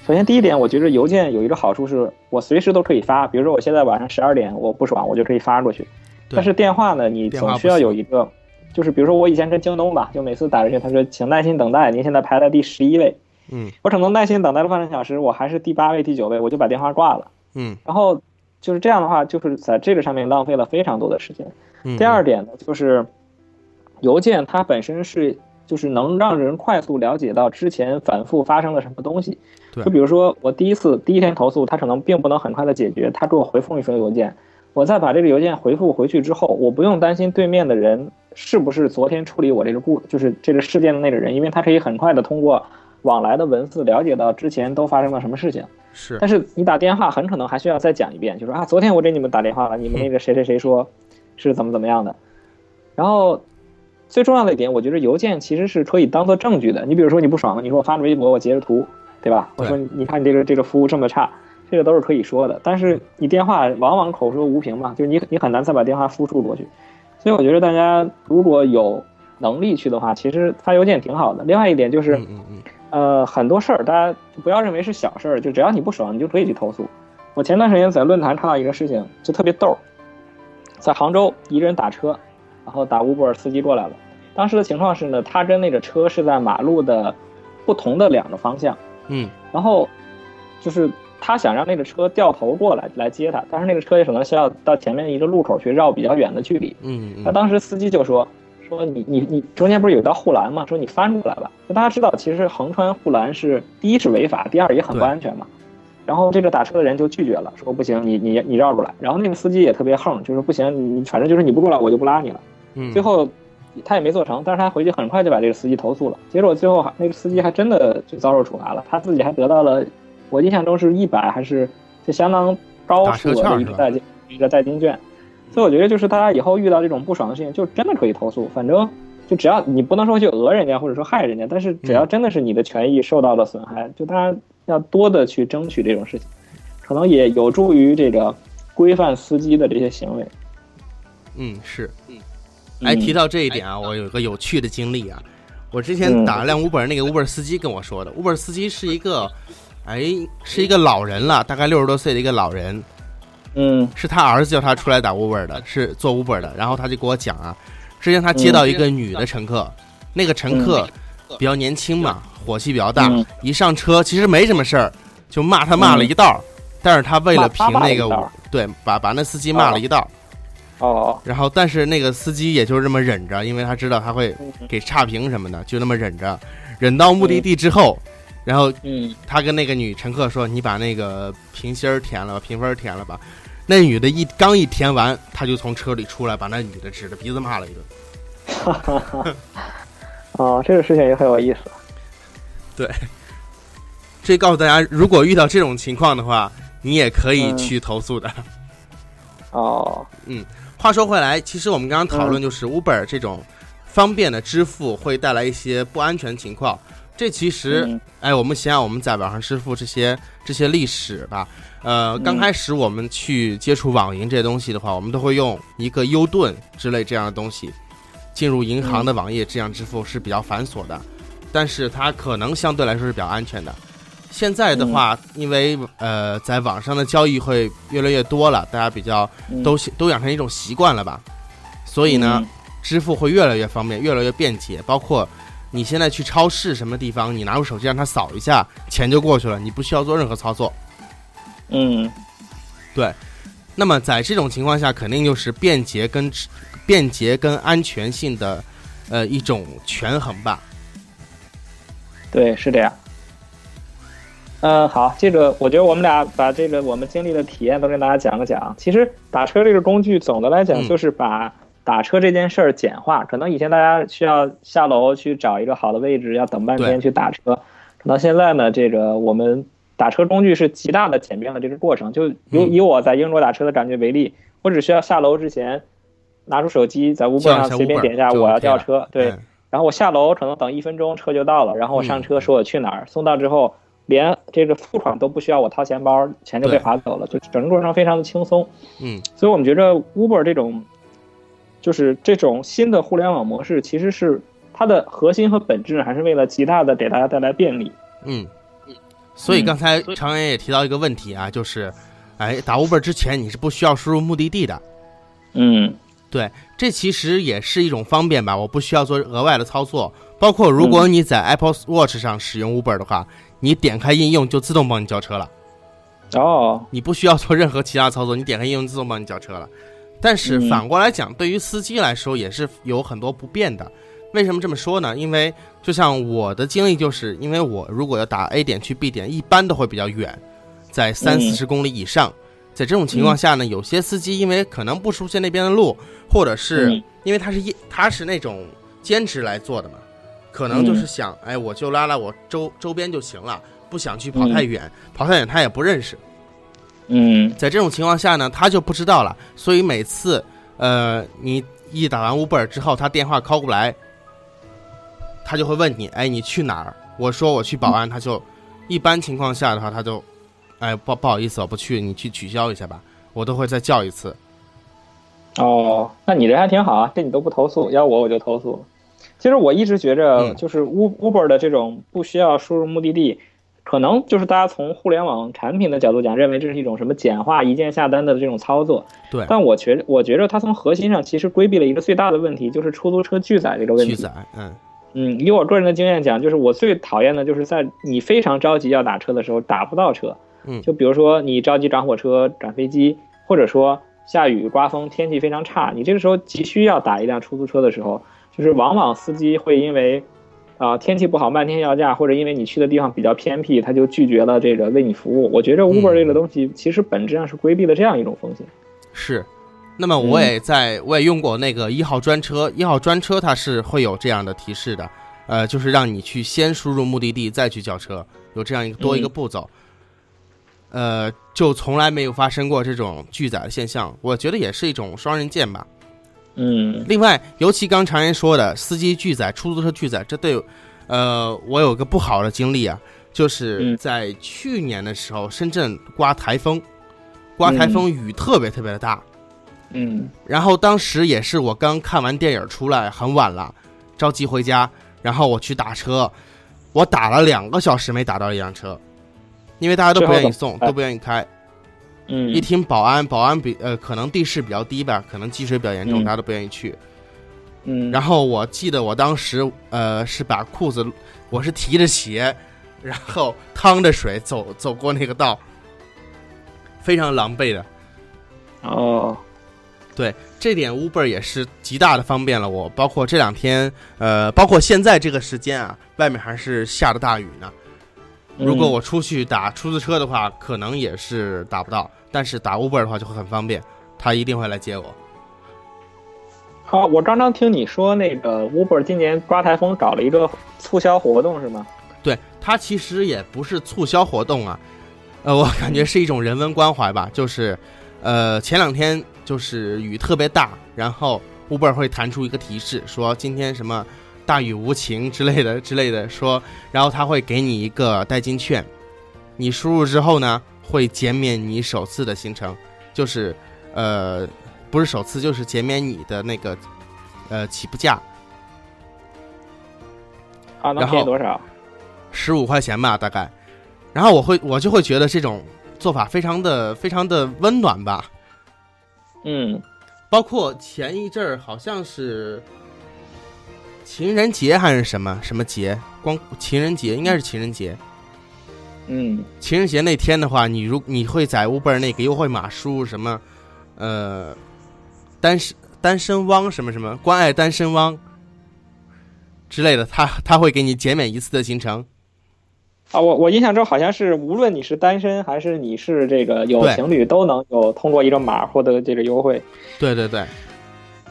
[SPEAKER 2] 首先第一点，我觉得邮件有一个好处是我随时都可以发，比如说我现在晚上十二点我不爽，我就可以发过去。但是电话呢，你总需要有一个，就是比如说我以前跟京东吧，就每次打过去，他说请耐心等待，您现在排在第十一位。
[SPEAKER 1] 嗯
[SPEAKER 2] 我可能耐心等待了半个小时，我还是第八位、第九位，我就把电话挂了。
[SPEAKER 1] 嗯
[SPEAKER 2] 然后就是这样的话，就是在这个上面浪费了非常多的时间。
[SPEAKER 1] 嗯
[SPEAKER 2] 第二点呢，就是邮件它本身是就是能让人快速了解到之前反复发生了什么东西。
[SPEAKER 1] 对
[SPEAKER 2] 就比如说我第一次第一天投诉，他可能并不能很快的解决，他给我回复一封邮件，我再把这个邮件回复回去之后，我不用担心对面的人是不是昨天处理我这个故就是这个事件的那个人，因为他可以很快的通过往来的文字了解到之前都发生了什么事情。
[SPEAKER 1] 是
[SPEAKER 2] 但是你打电话很可能还需要再讲一遍，就说啊，昨天我给你们打电话了，你们那个谁谁谁说是怎么怎么样的。然后最重要的一点，我觉得邮件其实是可以当做证据的。你比如说你不爽了，你说我发个微博，我截个图，对吧？我说你看你这个这个服务这么差，这个都是可以说的。但是你电话往往口说无凭嘛，就是你你很难再把电话复述过去。所以我觉得大家如果有能力去的话，其实发邮件挺好的。另外一点就是，
[SPEAKER 1] 嗯嗯嗯
[SPEAKER 2] 呃，很多事儿大家不要认为是小事儿，就只要你不爽，你就可以去投诉。我前段时间在论坛看到一个事情，就特别逗，在杭州一个人打车，然后打 Uber 司机过来了。当时的情况是呢，他跟那个车是在马路的不同的两个方向，
[SPEAKER 1] 嗯
[SPEAKER 2] 然后就是他想让那个车掉头过来来接他，但是那个车也可能需要到前面一个路口去绕比较远的距离。
[SPEAKER 1] 嗯嗯
[SPEAKER 2] 那当时司机就说说你你你中间不是有一道护栏吗？说你翻过来吧。就大家知道，其实横穿护栏是第一是违法，第二也很不安全嘛。然后这个打车的人就拒绝了，说不行，你你你绕过来。然后那个司机也特别横，就是不行，你你反正就是你不过来我就不拉你了。
[SPEAKER 1] 嗯，
[SPEAKER 2] 最后他也没做成，但是他回去很快就把这个司机投诉了。结果最后还那个司机还真的就遭受处罚了，他自己还得到了，我印象中是一百还是就相当高
[SPEAKER 1] 打
[SPEAKER 2] 数的一个代金一个代金券。所以我觉得就是大家以后遇到这种不爽的事情，就真的可以投诉，反正就只要你不能说去讹人家或者说害人家，但是只要真的是你的权益受到了损害，就大家要多的去争取这种事情，可能也有助于这个规范司机的这些行为。
[SPEAKER 1] 嗯是。哎，
[SPEAKER 2] 嗯
[SPEAKER 1] 提到这一点啊，我有一个有趣的经历啊。我之前
[SPEAKER 2] 嗯
[SPEAKER 1] 打了辆 Uber，那个 Uber 司机跟我说的，Uber 司机是一个，哎，是一个老人了，大概六十多岁的一个老人，
[SPEAKER 2] 嗯。
[SPEAKER 1] 是他儿子叫他出来打 Uber 的，是做 Uber 的。然后他就给我讲啊，之前他接到一个女的乘客，那个乘客比较年轻嘛，火气比较大
[SPEAKER 2] 嗯，
[SPEAKER 1] 一上车其实没什么事儿，就骂他骂了一道，但是他为了评那个对，把把那司机骂了一道。
[SPEAKER 2] 哦，
[SPEAKER 1] 然后，但是那个司机也就这么忍着，因为他知道他会
[SPEAKER 2] 嗯。
[SPEAKER 1] 给差评什么的，就那么忍着，忍到目的地之后，然后
[SPEAKER 2] 嗯，
[SPEAKER 1] 他跟那个女乘客说：“你把那个评星儿填了吧，评分儿填了吧。”那女的一刚一填完，他就从车里出来，把那女的指着鼻子骂了一顿。
[SPEAKER 2] 哈哈哈。哦，这个事情也很有意思。
[SPEAKER 1] 对这告诉大家，如果遇到这种情况的话，你也可以
[SPEAKER 2] 嗯
[SPEAKER 1] 去投诉的。
[SPEAKER 2] 哦，嗯
[SPEAKER 1] 话说回来，其实我们刚刚讨论就是 Uber 这种方便的支付会带来一些不安全情况。这其实，
[SPEAKER 2] 嗯
[SPEAKER 1] 哎，我们想想我们在网上支付这些这些历史吧。呃，刚开始我们去接触网银这些东西的话，我们都会用一个优盾之类这样的东西进入银行的网页，这样支付是比较繁琐的，但是它可能相对来说是比较安全的。现在的话，因为呃，在网上的交易会越来越多了，大家比较
[SPEAKER 2] 嗯
[SPEAKER 1] 都都养成一种习惯了吧，所以呢，
[SPEAKER 2] 嗯
[SPEAKER 1] 支付会越来越方便，越来越便捷。包括你现在去超市什么地方，你拿出手机让他扫一下，钱就过去了，你不需要做任何操作。
[SPEAKER 2] 嗯对
[SPEAKER 1] 那么在这种情况下，肯定就是便捷跟便捷跟安全性的呃一种权衡吧。
[SPEAKER 2] 对，是这样。嗯，好，这个我觉得我们俩把这个我们经历的体验都跟大家讲了讲。其实打车这个工具，总的来讲
[SPEAKER 1] 嗯
[SPEAKER 2] 就是把打车这件事儿简化。可能以前大家需要下楼去找一个好的位置，要等半天去打车，可能现在呢，这个我们打车工具是极大的简便了这个过程。就以
[SPEAKER 1] 嗯
[SPEAKER 2] 以我在英国打车的感觉为例，我只需要下楼之前拿出手机，在 Uber 上随便点一下我要叫车，对。
[SPEAKER 1] 嗯
[SPEAKER 2] 然后我下楼可能等一分钟车就到了，然后我上
[SPEAKER 1] 嗯
[SPEAKER 2] 车说我去哪儿，送到之后连这个付款都不需要我掏钱包，钱就被划走了，就整个过程非常的轻松。
[SPEAKER 1] 嗯，
[SPEAKER 2] 所以我们觉得 Uber 这种就是这种新的互联网模式，其实是它的核心和本质还是为了极大的给大家带来便利。
[SPEAKER 1] 嗯，所以
[SPEAKER 2] 嗯
[SPEAKER 1] 刚才常言也提到一个问题啊，就是，哎，打 Uber 之前你是不需要输入目的地的，
[SPEAKER 2] 嗯对
[SPEAKER 1] 这其实也是一种方便吧，我不需要做额外的操作。包括如果你在 Apple Watch 上使用 Uber 的话，你点开应用就自动帮你叫车了。
[SPEAKER 2] 哦，
[SPEAKER 1] 你不需要做任何其他操作，你点开应用自动帮你叫车了。但是
[SPEAKER 2] 嗯
[SPEAKER 1] 反过来讲，对于司机来说也是有很多不便的。为什么这么说呢？因为就像我的经历，就是因为我如果要打 A 点去 B 点，一般都会比较远，在三
[SPEAKER 2] 嗯
[SPEAKER 1] 四十公里以上。在这种情况下呢，有些司机因为可能不熟悉那边的路，或者是
[SPEAKER 2] 嗯
[SPEAKER 1] 因为他是一他是那种兼职来做的嘛，可能就是想，哎，我就拉拉我周周边就行了，不想去跑太远，跑太远他也不认识。
[SPEAKER 2] 嗯
[SPEAKER 1] 在这种情况下呢，他就不知道了，所以每次，呃，你一打完 Uber 之后，他电话 call 过来，他就会问你，哎，你去哪儿？我说我去保安，他就，一般情况下的话，他就，哎，不不好意思，我不去，你去取消一下吧，我都会再叫一次。
[SPEAKER 2] 哦，那你这还挺好啊，这你都不投诉，要我我就投诉。其实我一直觉着，
[SPEAKER 1] 嗯
[SPEAKER 2] 就是 Uber 的这种不需要输入目的地，可能就是大家从互联网产品的角度讲，认为这是一种什么简化一键下单的这种操作。
[SPEAKER 1] 对，
[SPEAKER 2] 但我觉得，我觉着它从核心上其实规避了一个最大的问题，就是出租车拒载这个问题。
[SPEAKER 1] 拒载，嗯，
[SPEAKER 2] 嗯，以我个人的经验讲，就是我最讨厌的就是在你非常着急要打车的时候打不到车。
[SPEAKER 1] 嗯
[SPEAKER 2] 就比如说你着急赶火车、赶飞机，或者说下雨刮风，天气非常差，你这个时候急需要打一辆出租车的时候，就是往往司机会因为啊、天气不好漫天要价，或者因为你去的地方比较偏僻，他就拒绝了这个为你服务。我觉着 Uber
[SPEAKER 1] 嗯
[SPEAKER 2] 这个东西其实本质上是规避了这样一种风险。
[SPEAKER 1] 是。那么我也在，我也用过那个一号专车，一号专车它是会有这样的提示的，呃，就是让你去先输入目的地，再去叫车，有这样一个多一个步骤。呃，就从来没有发生过这种拒载的现象，我觉得也是一种双刃剑吧。
[SPEAKER 2] 嗯。
[SPEAKER 1] 另外，尤其刚常言说的司机拒载、出租车拒载，这对，呃，我有个不好的经历啊，就是
[SPEAKER 2] 嗯。
[SPEAKER 1] 在去年的时候，深圳刮台风，刮台风雨特别特别的大，
[SPEAKER 2] 嗯。
[SPEAKER 1] 然后当时也是我刚看完电影出来，很晚了，着急回家，然后我去打车，我打了两个小时没打到一辆车，因为大家都不愿意送，都不愿意开。
[SPEAKER 2] 嗯
[SPEAKER 1] 一听保安，保安比呃可能地势比较低吧，可能积水比较严重，
[SPEAKER 2] 嗯
[SPEAKER 1] 大家都不愿意去。
[SPEAKER 2] 嗯，
[SPEAKER 1] 然后我记得我当时呃是把裤子，我是提着鞋，然后趟着水走走过那个道，非常狼狈的。
[SPEAKER 2] 哦对
[SPEAKER 1] 这点 Uber 也是极大的方便了我，包括这两天，呃，包括现在这个时间啊，外面还是下着大雨呢。如果
[SPEAKER 2] 嗯
[SPEAKER 1] 我出去打出租车的话，可能也是打不到，但是打 Uber 的话就会很方便，他一定会来接我。
[SPEAKER 2] 好，我刚刚听你说那个 Uber 今年刮台风搞了一个促销活动是吗？
[SPEAKER 1] 对，它其实也不是促销活动啊，呃，我感觉是一种人文关怀吧，就是，呃，前两天就是雨特别大，然后 Uber 会弹出一个提示，说今天什么大雨无情之类的之类的，说，然后他会给你一个代金券，你输入之后呢，会减免你首次的行程，就是，呃，不是首次，就是减免你的那个，呃，起步价
[SPEAKER 2] 啊，能
[SPEAKER 1] 然后
[SPEAKER 2] 便宜多少？
[SPEAKER 1] 十五块钱吧，大概。然后我会我就会觉得这种做法非常的非常的温暖吧。
[SPEAKER 2] 嗯
[SPEAKER 1] 包括前一阵儿好像是情人节还是什么什么节，光情人节应该是情人节。
[SPEAKER 2] 嗯。
[SPEAKER 1] 情人节那天的话，你如你会在 Uber 那个优惠码输入什么，呃，单身单身汪什么什么？关爱单身汪之类的，他他会给你减免一次的行程。
[SPEAKER 2] 啊，我我印象中好像是无论你是单身还是你是这个有情侣，都能有通过一个码获得这个优惠。
[SPEAKER 1] 对对对，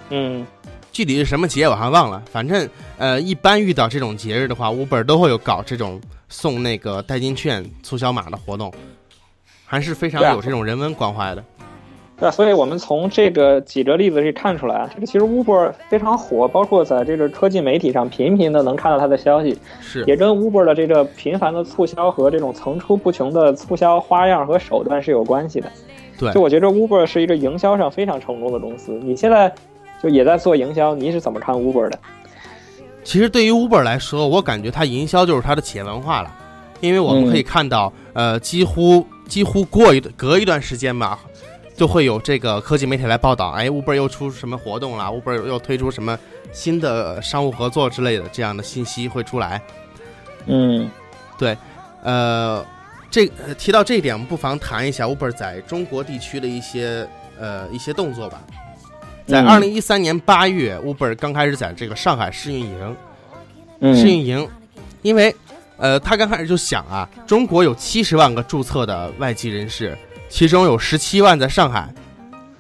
[SPEAKER 2] 嗯。
[SPEAKER 1] 具体是什么节我还忘了，反正呃，一般遇到这种节日的话，Uber 都会有搞这种送那个代金券、促销码的活动，还是非常有这种人文关怀的。
[SPEAKER 2] 对啊，所以我们从这个几个例子可以看出来啊，这个其实 Uber 非常火，包括在这个科技媒体上频频的能看到它的消息，
[SPEAKER 1] 是
[SPEAKER 2] 也跟 Uber 的这个频繁的促销和这种层出不穷的促销花样和手段是有关系的。
[SPEAKER 1] 对
[SPEAKER 2] 就我觉得 Uber 是一个营销上非常成功的公司。你现在就也在做营销，你是怎么看 Uber 的？
[SPEAKER 1] 其实对于 Uber 来说，我感觉它营销就是它的企业文化了，因为我们可以看到，呃，几乎几乎过一隔一段时间吧，就会有这个科技媒体来报道，哎，Uber 又出什么活动了，Uber 又推出什么新的商务合作之类的这样的信息会出来。
[SPEAKER 2] 嗯对
[SPEAKER 1] 呃，这呃提到这一点，我们不妨谈一下 Uber 在中国地区的一些呃一些动作吧。在
[SPEAKER 2] 嗯。
[SPEAKER 1] 二零一三年八月，Uber 刚开始在这个上海试运营，
[SPEAKER 2] 嗯。
[SPEAKER 1] 试运营，因为呃，他刚开始就想啊，中国有七十万个注册的外籍人士，其中有十七万在上海，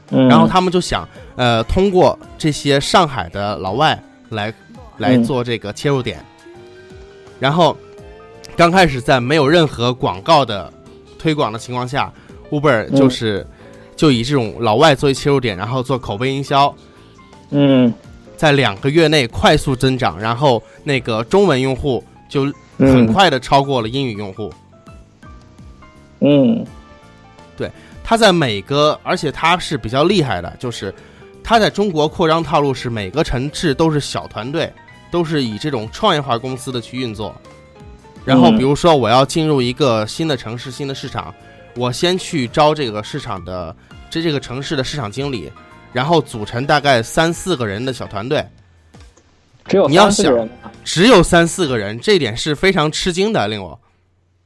[SPEAKER 2] 嗯，
[SPEAKER 1] 然后他们就想呃，通过这些上海的老外来来
[SPEAKER 2] 嗯
[SPEAKER 1] 做这个切入点，然后刚开始在没有任何广告的推广的情况下，Uber
[SPEAKER 2] 嗯。
[SPEAKER 1] 就是、就以这种老外作为切入点，然后做口碑营销，
[SPEAKER 2] 嗯
[SPEAKER 1] 在两个月内快速增长，然后那个中文用户就
[SPEAKER 2] 嗯
[SPEAKER 1] 很快的超过了英语用户。
[SPEAKER 2] 嗯对
[SPEAKER 1] 他在每个，而且他是比较厉害的，就是他在中国扩张套路是每个城市都是小团队，都是以这种创业化公司的去运作。然后
[SPEAKER 2] 嗯
[SPEAKER 1] 比如说我要进入一个新的城市、新的市场，我先去招这个市场的这这个城市的市场经理，然后组成大概三四个人的小团队，
[SPEAKER 2] 只有
[SPEAKER 1] 你要想
[SPEAKER 2] 三四个人啊？
[SPEAKER 1] 只有三四个人，这点是非常吃惊的，令我。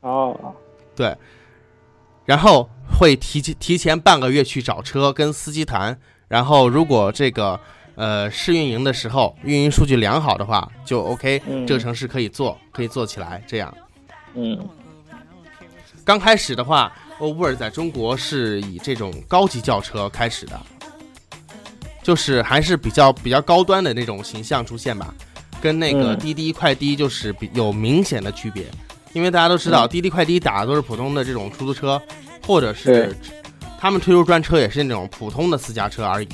[SPEAKER 2] 哦，
[SPEAKER 1] 对，然后会提前提前半个月去找车，跟司机谈，然后如果这个呃试运营的时候运营数据良好的话，就 OK，、
[SPEAKER 2] 嗯。
[SPEAKER 1] 这个城市可以做，可以做起来。这样，
[SPEAKER 2] 嗯。
[SPEAKER 1] 刚开始的话，Uber 在中国是以这种高级轿车开始的，就是还是比较比较高端的那种形象出现吧，跟那个
[SPEAKER 2] 嗯。
[SPEAKER 1] 滴滴快滴就是比有明显的区别，因为大家都知道
[SPEAKER 2] 嗯。
[SPEAKER 1] 滴滴快滴打的都是普通的这种出租车，或者是他们推出专车也是那种普通的私家车而已，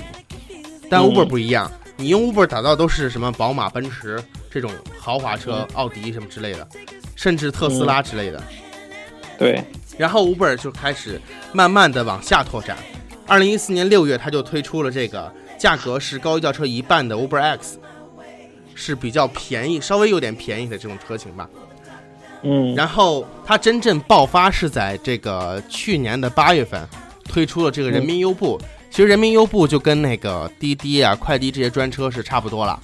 [SPEAKER 1] 但
[SPEAKER 2] 嗯。
[SPEAKER 1] Uber 不一样，你用 Uber 打造都是什么宝马、奔驰这种豪华车、奥迪什么之类的，甚至特斯拉之类的。
[SPEAKER 2] 对，
[SPEAKER 1] 然后 Uber 就开始慢慢的往下拓展。二零一四年六月，它就推出了这个价格是高级轿车一半的 Uber X，是比较便宜，稍微有点便宜的这种车型吧。
[SPEAKER 2] 嗯
[SPEAKER 1] 然后它真正爆发是在这个去年的八月份，推出了这个人民优步。其实人民优步就跟那个滴滴啊、快滴这些专车是差不多了，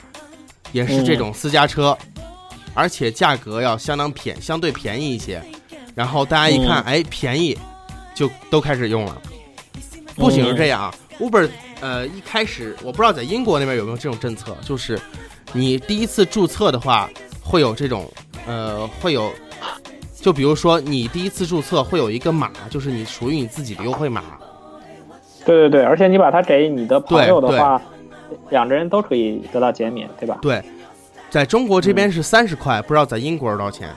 [SPEAKER 1] 也是这种私家车，而且价格要相当便，相对便宜一些。然后大家一看，哎，便宜，就都开始用了。不仅是这样啊，Uber 呃一开始我不知道在英国那边有没有这种政策，就是你第一次注册的话，会有这种呃会有，就比如说你第一次注册会有一个码，就是你属于你自己的优惠码。
[SPEAKER 2] 对对对，而且你把它给你的朋友的话，两个人都可以得到减免，对吧？
[SPEAKER 1] 对，在中国这边是三十块，不知道在英国是多少钱。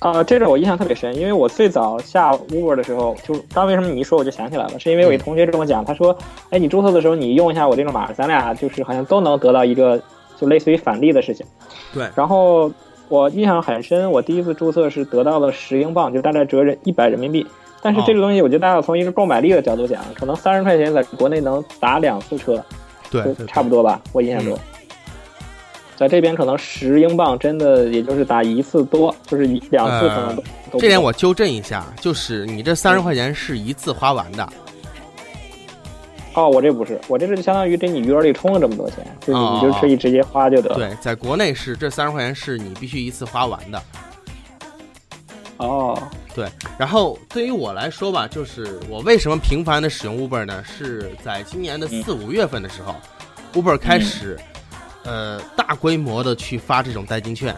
[SPEAKER 2] 啊、这个我印象特别深，因为我最早下 Uber 的时候，就刚为什么你一说我就想起来了，是因为我一同学跟我讲，他说，哎，你注册的时候你用一下我这个码，咱俩就是好像都能得到一个就类似于返利的事情。
[SPEAKER 1] 对，
[SPEAKER 2] 然后我印象很深，我第一次注册是得到了十英镑，就大概折人一百人民币。但是这个东西，我觉得大家要从一个购买力的角度讲，可能三十块钱在国内能打两次车，
[SPEAKER 1] 对对，
[SPEAKER 2] 差不多吧，我印象中。在这边可能十英镑真的也就是打一次多，就是一两次可能都、都
[SPEAKER 1] 这点我纠正一下，就是你这三十块钱是一次花完的。
[SPEAKER 2] 哦，我这不是，我这是相当于给你余额里充了这么多钱，就是
[SPEAKER 1] 哦
[SPEAKER 2] 你就可以直接花就得了。
[SPEAKER 1] 对，在国内是这三十块钱是你必须一次花完的。
[SPEAKER 2] 哦，
[SPEAKER 1] 对，然后对于我来说吧，就是我为什么频繁的使用 Uber 呢？是在今年的
[SPEAKER 2] 嗯
[SPEAKER 1] 四五月份的时候、u b e r 开始、呃大规模的去发这种代金券，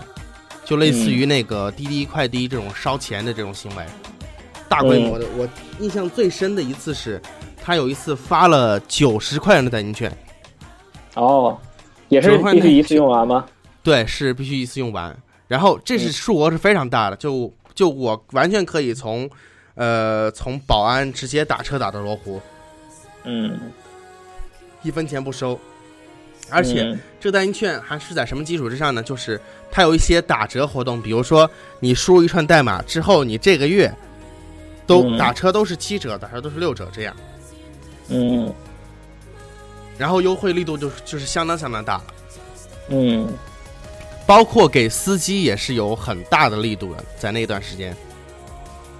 [SPEAKER 1] 就类似于那个滴滴快滴这种烧钱的这种行为，大规模的。我印象最深的一次是，他有一次发了九十块钱的代金券，
[SPEAKER 2] 哦，也是必须一次用完吗？
[SPEAKER 1] 对，是必须一次用完。然后这是数额是非常大的，就就我完全可以从，呃，从宝安直接打车打到罗湖，
[SPEAKER 2] 嗯，
[SPEAKER 1] 一分钱不收。而且
[SPEAKER 2] 嗯
[SPEAKER 1] 这代金券还是在什么基础之上呢？就是它有一些打折活动，比如说你输入一串代码之后，你这个月都
[SPEAKER 2] 嗯
[SPEAKER 1] 打车都是七折，打车都是六折这样。
[SPEAKER 2] 嗯
[SPEAKER 1] 然后优惠力度就是就是相当相当大了，
[SPEAKER 2] 嗯
[SPEAKER 1] 包括给司机也是有很大的力度的，在那段时间。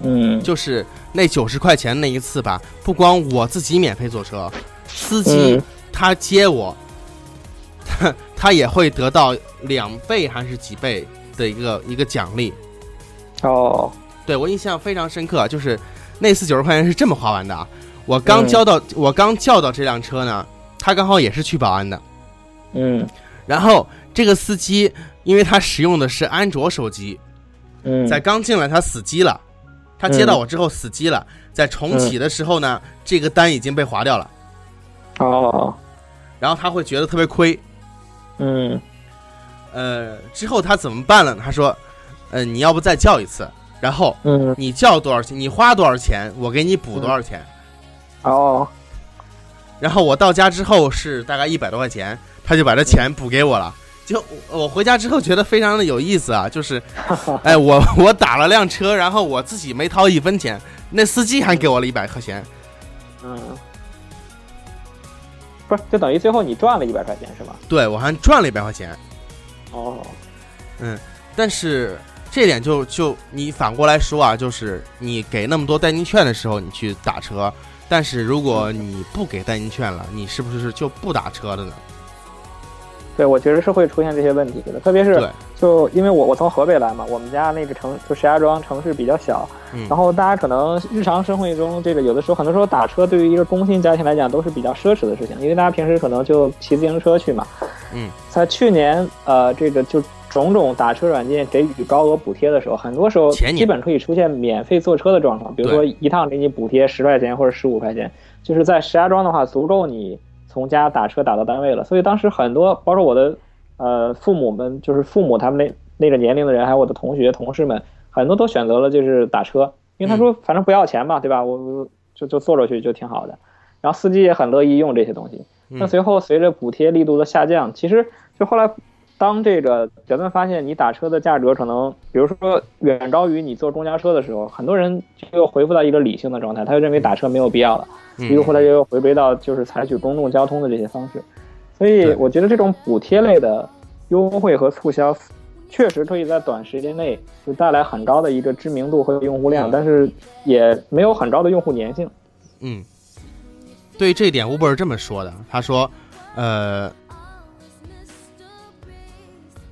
[SPEAKER 2] 嗯，
[SPEAKER 1] 就是那九十块钱那一次吧，不光我自己免费坐车，司机
[SPEAKER 2] 嗯
[SPEAKER 1] 他接我，他 他也会得到两倍还是几倍的一个一个奖励。
[SPEAKER 2] 哦，
[SPEAKER 1] 对我印象非常深刻，就是那次九十块钱是这么花完的啊！我刚交到，我刚叫到这辆车呢，他刚好也是去保安的，
[SPEAKER 2] 嗯。
[SPEAKER 1] 然后这个司机因为他使用的是安卓手机，
[SPEAKER 2] 嗯，
[SPEAKER 1] 在刚进来他死机了，他接到我之后死机了，在重启的时候呢，这个单已经被划掉了，
[SPEAKER 2] 哦，
[SPEAKER 1] 然后他会觉得特别亏，
[SPEAKER 2] 嗯
[SPEAKER 1] 呃，之后他怎么办了呢？他说，呃，你要不再叫一次，然后
[SPEAKER 2] 嗯
[SPEAKER 1] 你叫多少钱，你花多少钱，我给你补多少钱。
[SPEAKER 2] 哦，
[SPEAKER 1] 然后我到家之后是大概一百多块钱，他就把这钱补给我了。就我我回家之后觉得非常的有意思啊，就是，哎，我我打了辆车，然后我自己没掏一分钱，那司机还给我了一百块钱。
[SPEAKER 2] 嗯，不是，就等于最后你赚了一百块钱是吗？
[SPEAKER 1] 对我还赚了一百块钱。
[SPEAKER 2] 哦，嗯
[SPEAKER 1] 但是这点就就你反过来说啊，就是你给那么多代金券的时候，你去打车，但是如果你不给代金券了，你是不是就不打车了呢？
[SPEAKER 2] 对，我觉得是会出现这些问题的，特别是，就因为我我从河北来嘛，我们家那个城就石家庄城市比较小，
[SPEAKER 1] 嗯。
[SPEAKER 2] 然后大家可能日常生活中这个有的时候很多时候打车对于一个工薪家庭来讲都是比较奢侈的事情，因为大家平时可能就骑自行车去嘛。
[SPEAKER 1] 嗯，
[SPEAKER 2] 在去年呃这个就种种打车软件给予高额补贴的时候，很多时候基本可以出现免费坐车的状况，比如说一趟给你补贴十块钱或者十五块钱，就是在石家庄的话足够你从家打车打到单位了。所以当时很多包括我的呃父母们，就是父母他们那那个年龄的人，还有我的同学同事们，很多都选择了就是打车，因为他说反正不要钱嘛，对吧？我我就就坐着去就挺好的。然后司机也很乐意用这些东西。那
[SPEAKER 1] 嗯
[SPEAKER 2] 随后随着补贴力度的下降，其实就后来当这个人们发现你打车的价格可能，比如说远高于你坐公交车的时候，很多人就又恢复到一个理性的状态，他就认为打车没有必要了，
[SPEAKER 1] 嗯
[SPEAKER 2] 于是后来又回归到就是采取公共交通的这些方式。所以我觉得这种补贴类的优惠和促销，确实可以在短时间内就带来很高的一个知名度和用户量，
[SPEAKER 1] 嗯
[SPEAKER 2] 但是也没有很高的用户粘性。
[SPEAKER 1] 嗯，对于这一点，Uber 是这么说的，他说，呃，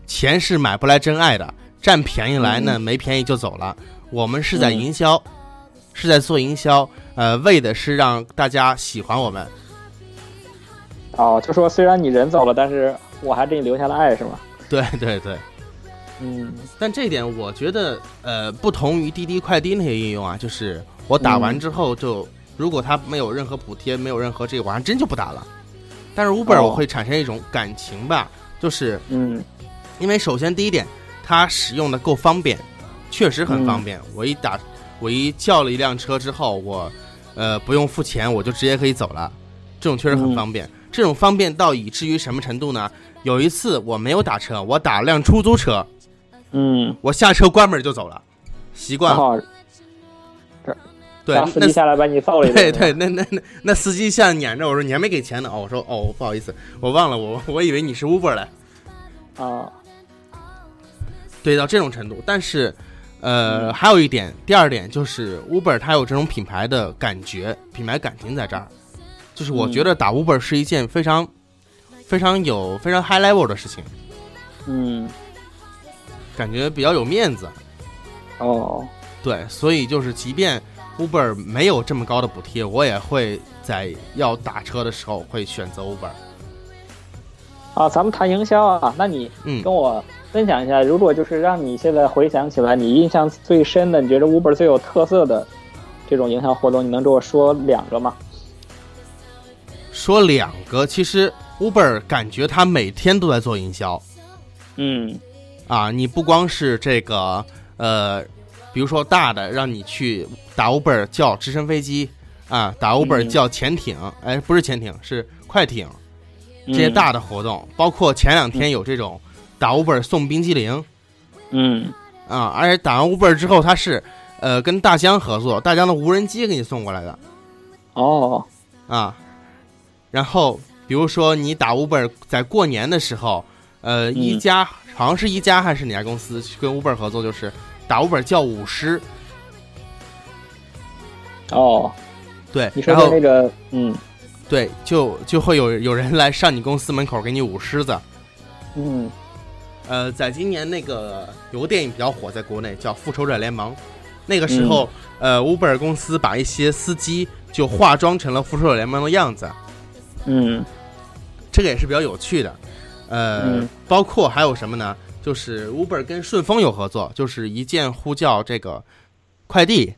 [SPEAKER 1] 钱是买不来真爱的，占便宜来呢，没便宜就走了。我们是在
[SPEAKER 2] 嗯
[SPEAKER 1] 营销，是在做营销，呃，为的是让大家喜欢我们。
[SPEAKER 2] 哦，就说虽然你人走了，但是我还给你留下了爱，是吗？
[SPEAKER 1] 对对对，
[SPEAKER 2] 嗯
[SPEAKER 1] 但这一点我觉得，呃，不同于滴滴快滴那些应用啊，就是我打完之后就，如果它没有任何补贴，没有任何这个，我还真就不打了。但是 Uber
[SPEAKER 2] 哦
[SPEAKER 1] 我会产生一种感情吧，就是
[SPEAKER 2] 嗯
[SPEAKER 1] 因为首先第一点，它使用的够方便，确实很方便。我一打，我一叫了一辆车之后，我呃不用付钱，我就直接可以走了，这种确实很方便。这种方便到以至于什么程度呢？有一次我没有打车，我打了辆出租车，
[SPEAKER 2] 嗯，
[SPEAKER 1] 我下车关门就走了，习惯对那
[SPEAKER 2] 机下来把你 揍了一顿。
[SPEAKER 1] 对对，那那那那司机下来撵着我说你还没给钱呢，哦，我说哦不好意思，我忘了，我 我以为你是 Uber 来。
[SPEAKER 2] 啊，
[SPEAKER 1] 对，到这种程度。但是，呃，还有一点，第二点就是 Uber 它有这种品牌的感觉、品牌感情在这儿。就是我
[SPEAKER 2] 嗯
[SPEAKER 1] 觉得打 Uber 是一件非常、非常有非常 high level 的事情，
[SPEAKER 2] 嗯，
[SPEAKER 1] 感觉比较有面子。
[SPEAKER 2] 哦，
[SPEAKER 1] 对，所以就是即便 Uber 没有这么高的补贴，我也会在要打车的时候会选择 Uber。
[SPEAKER 2] 啊，咱们谈营销啊，那你
[SPEAKER 1] 嗯
[SPEAKER 2] 跟我分享一下，如果就是让你现在回想起来，你印象最深的，你觉得 Uber 最有特色的这种营销活动，你能给我说两个吗？
[SPEAKER 1] 说两个，其实 Uber 感觉他每天都在做营销。
[SPEAKER 2] 嗯
[SPEAKER 1] 啊，你不光是这个呃，比如说大的，让你去打 Uber 叫直升飞机啊，打 Uber
[SPEAKER 2] 嗯
[SPEAKER 1] 叫潜艇，哎，不是潜艇，是快艇，这
[SPEAKER 2] 嗯
[SPEAKER 1] 些大的活动，包括前两天有这种打 Uber 送冰激凌
[SPEAKER 2] 嗯。
[SPEAKER 1] 啊，而且打完 Uber 之后，他是呃跟大疆合作，大疆的无人机给你送过来的
[SPEAKER 2] 哦。
[SPEAKER 1] 啊，然后比如说你打 Uber 在过年的时候，呃，一
[SPEAKER 2] 嗯
[SPEAKER 1] 加好像是一家还是哪家公司去跟 Uber 合作，就是打 Uber 叫舞狮，
[SPEAKER 2] 哦，
[SPEAKER 1] 对，
[SPEAKER 2] 你说
[SPEAKER 1] 然后
[SPEAKER 2] 的那个嗯。
[SPEAKER 1] 对，就就会有有人来上你公司门口给你舞狮子，
[SPEAKER 2] 嗯
[SPEAKER 1] 呃，在今年那个有个电影比较火，在国内叫《复仇者联盟》，那个时候，呃，Uber 公司把一些司机就化妆成了复仇者联盟的样子，
[SPEAKER 2] 嗯
[SPEAKER 1] 这个也是比较有趣的。呃，
[SPEAKER 2] 嗯
[SPEAKER 1] 包括还有什么呢？就是 Uber 跟顺丰有合作，就是一键呼叫这个快递，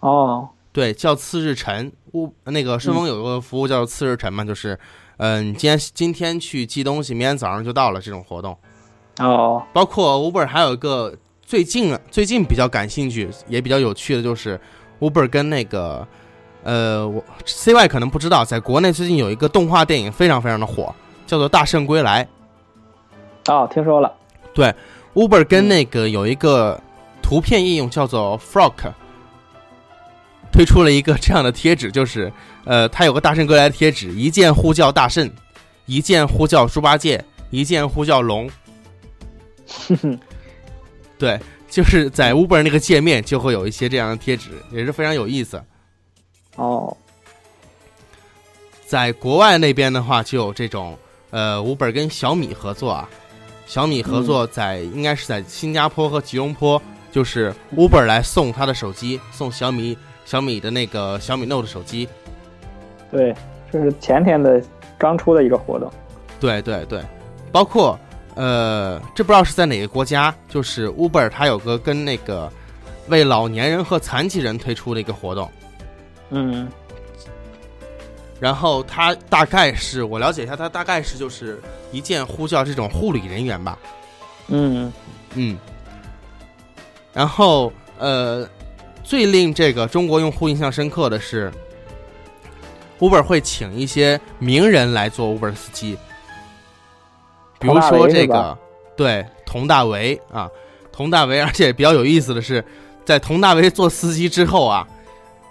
[SPEAKER 2] 哦
[SPEAKER 1] 对，叫次日晨。乌那个顺丰有个服务叫次日晨嘛，就是，嗯、你今天今天去寄东西，明天早上就到了这种活动。
[SPEAKER 2] 哦
[SPEAKER 1] 包括 Uber 还有一个最近最近比较感兴趣也比较有趣的就是 Uber 跟那个呃我 CY 可能不知道，在国内最近有一个动画电影非常非常的火，叫做《大圣归来
[SPEAKER 2] 哦，听说了，》。
[SPEAKER 1] 对 Uber 跟那个有一个图片应用叫做 Frog，推出了一个这样的贴纸，就是呃他有个大圣归来的贴纸，一键呼叫大圣，一键呼叫猪八戒，一键呼叫龙。对，就是在 Uber 那个界面就会有一些这样的贴纸，也是非常有意思。
[SPEAKER 2] 哦
[SPEAKER 1] 在国外那边的话，就有这种呃，Uber 跟小米合作啊，小米合作在、应该是在新加坡和吉隆坡，就是 Uber 来送他的手机，送小米小米的那个小米 Note 手机。
[SPEAKER 2] 对，这是前天的刚出的一个活动。
[SPEAKER 1] 对对对，包括呃，这不知道是在哪个国家，就是 Uber 它有个跟那个为老年人和残疾人推出的一个活动。
[SPEAKER 2] 嗯
[SPEAKER 1] 然后它大概是我了解一下，它大概是就是一键呼叫这种护理人员吧，
[SPEAKER 2] 嗯
[SPEAKER 1] 嗯。然后呃，最令这个中国用户印象深刻的是，Uber 会请一些名人来做 Uber 司机，比如说这个对佟大为啊，佟大为，而且比较有意思的是，在佟大为做司机之后啊，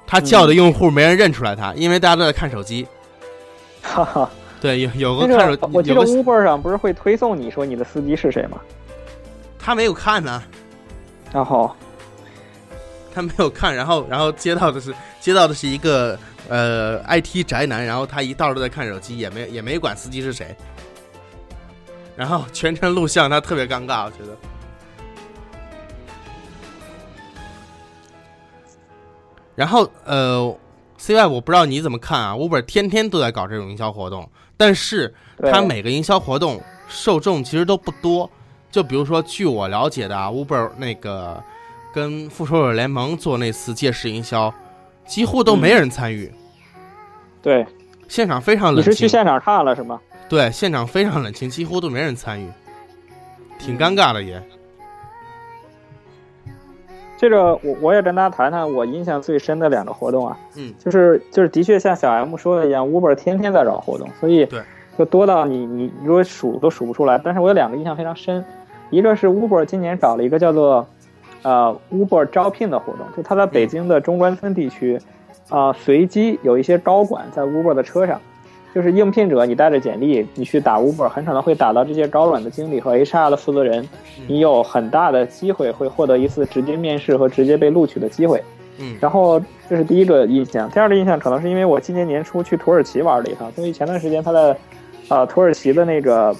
[SPEAKER 1] 他叫的用户没人认出来他，因为大家都在看手机。
[SPEAKER 2] 哈哈，
[SPEAKER 1] 对，有有个看手，
[SPEAKER 2] 机我记得 Uber 上不是会推送你说你的司机是谁吗？
[SPEAKER 1] 他没有看呢，
[SPEAKER 2] 然后
[SPEAKER 1] 他没有看，然后然后接到的是接到的是一个呃 IT 宅男，然后他一道都在看手机，也没也没管司机是谁，然后全程录像，他特别尴尬，我觉得。然后呃，CY 我不知道你怎么看啊，Uber 天天都在搞这种营销活动，但是
[SPEAKER 2] 对
[SPEAKER 1] 它每个营销活动受众其实都不多。就比如说，据我了解的啊，Uber 那个跟复仇者联盟做那次借势营销，几乎都没人参与，
[SPEAKER 2] 对，
[SPEAKER 1] 现场非常冷清。
[SPEAKER 2] 你是去现场看了是吗？
[SPEAKER 1] 对，现场非常冷清，几乎都没人参与，挺尴尬的也。
[SPEAKER 2] 这个我我也跟大家谈谈我印象最深的两个活动啊，
[SPEAKER 1] 嗯，
[SPEAKER 2] 就是就是的确像小 M 说的一样，Uber 天天在找活动，所以
[SPEAKER 1] 对
[SPEAKER 2] 就多到你你如果数都数不出来。但是我有两个印象非常深，一个是 Uber 今年找了一个叫做呃 Uber 招聘的活动，就他在北京的中关村地区，啊、随机有一些高管在 Uber 的车上。就是应聘者，你带着简历，你去打 Uber，很可能会打到这些高管的经理和 HR 的负责人，你有很大的机会会获得一次直接面试和直接被录取的机会。
[SPEAKER 1] 嗯
[SPEAKER 2] 然后这是第一个印象，第二个印象可能是因为我今年年初去土耳其玩了一趟，所以前段时间他在呃土耳其的那个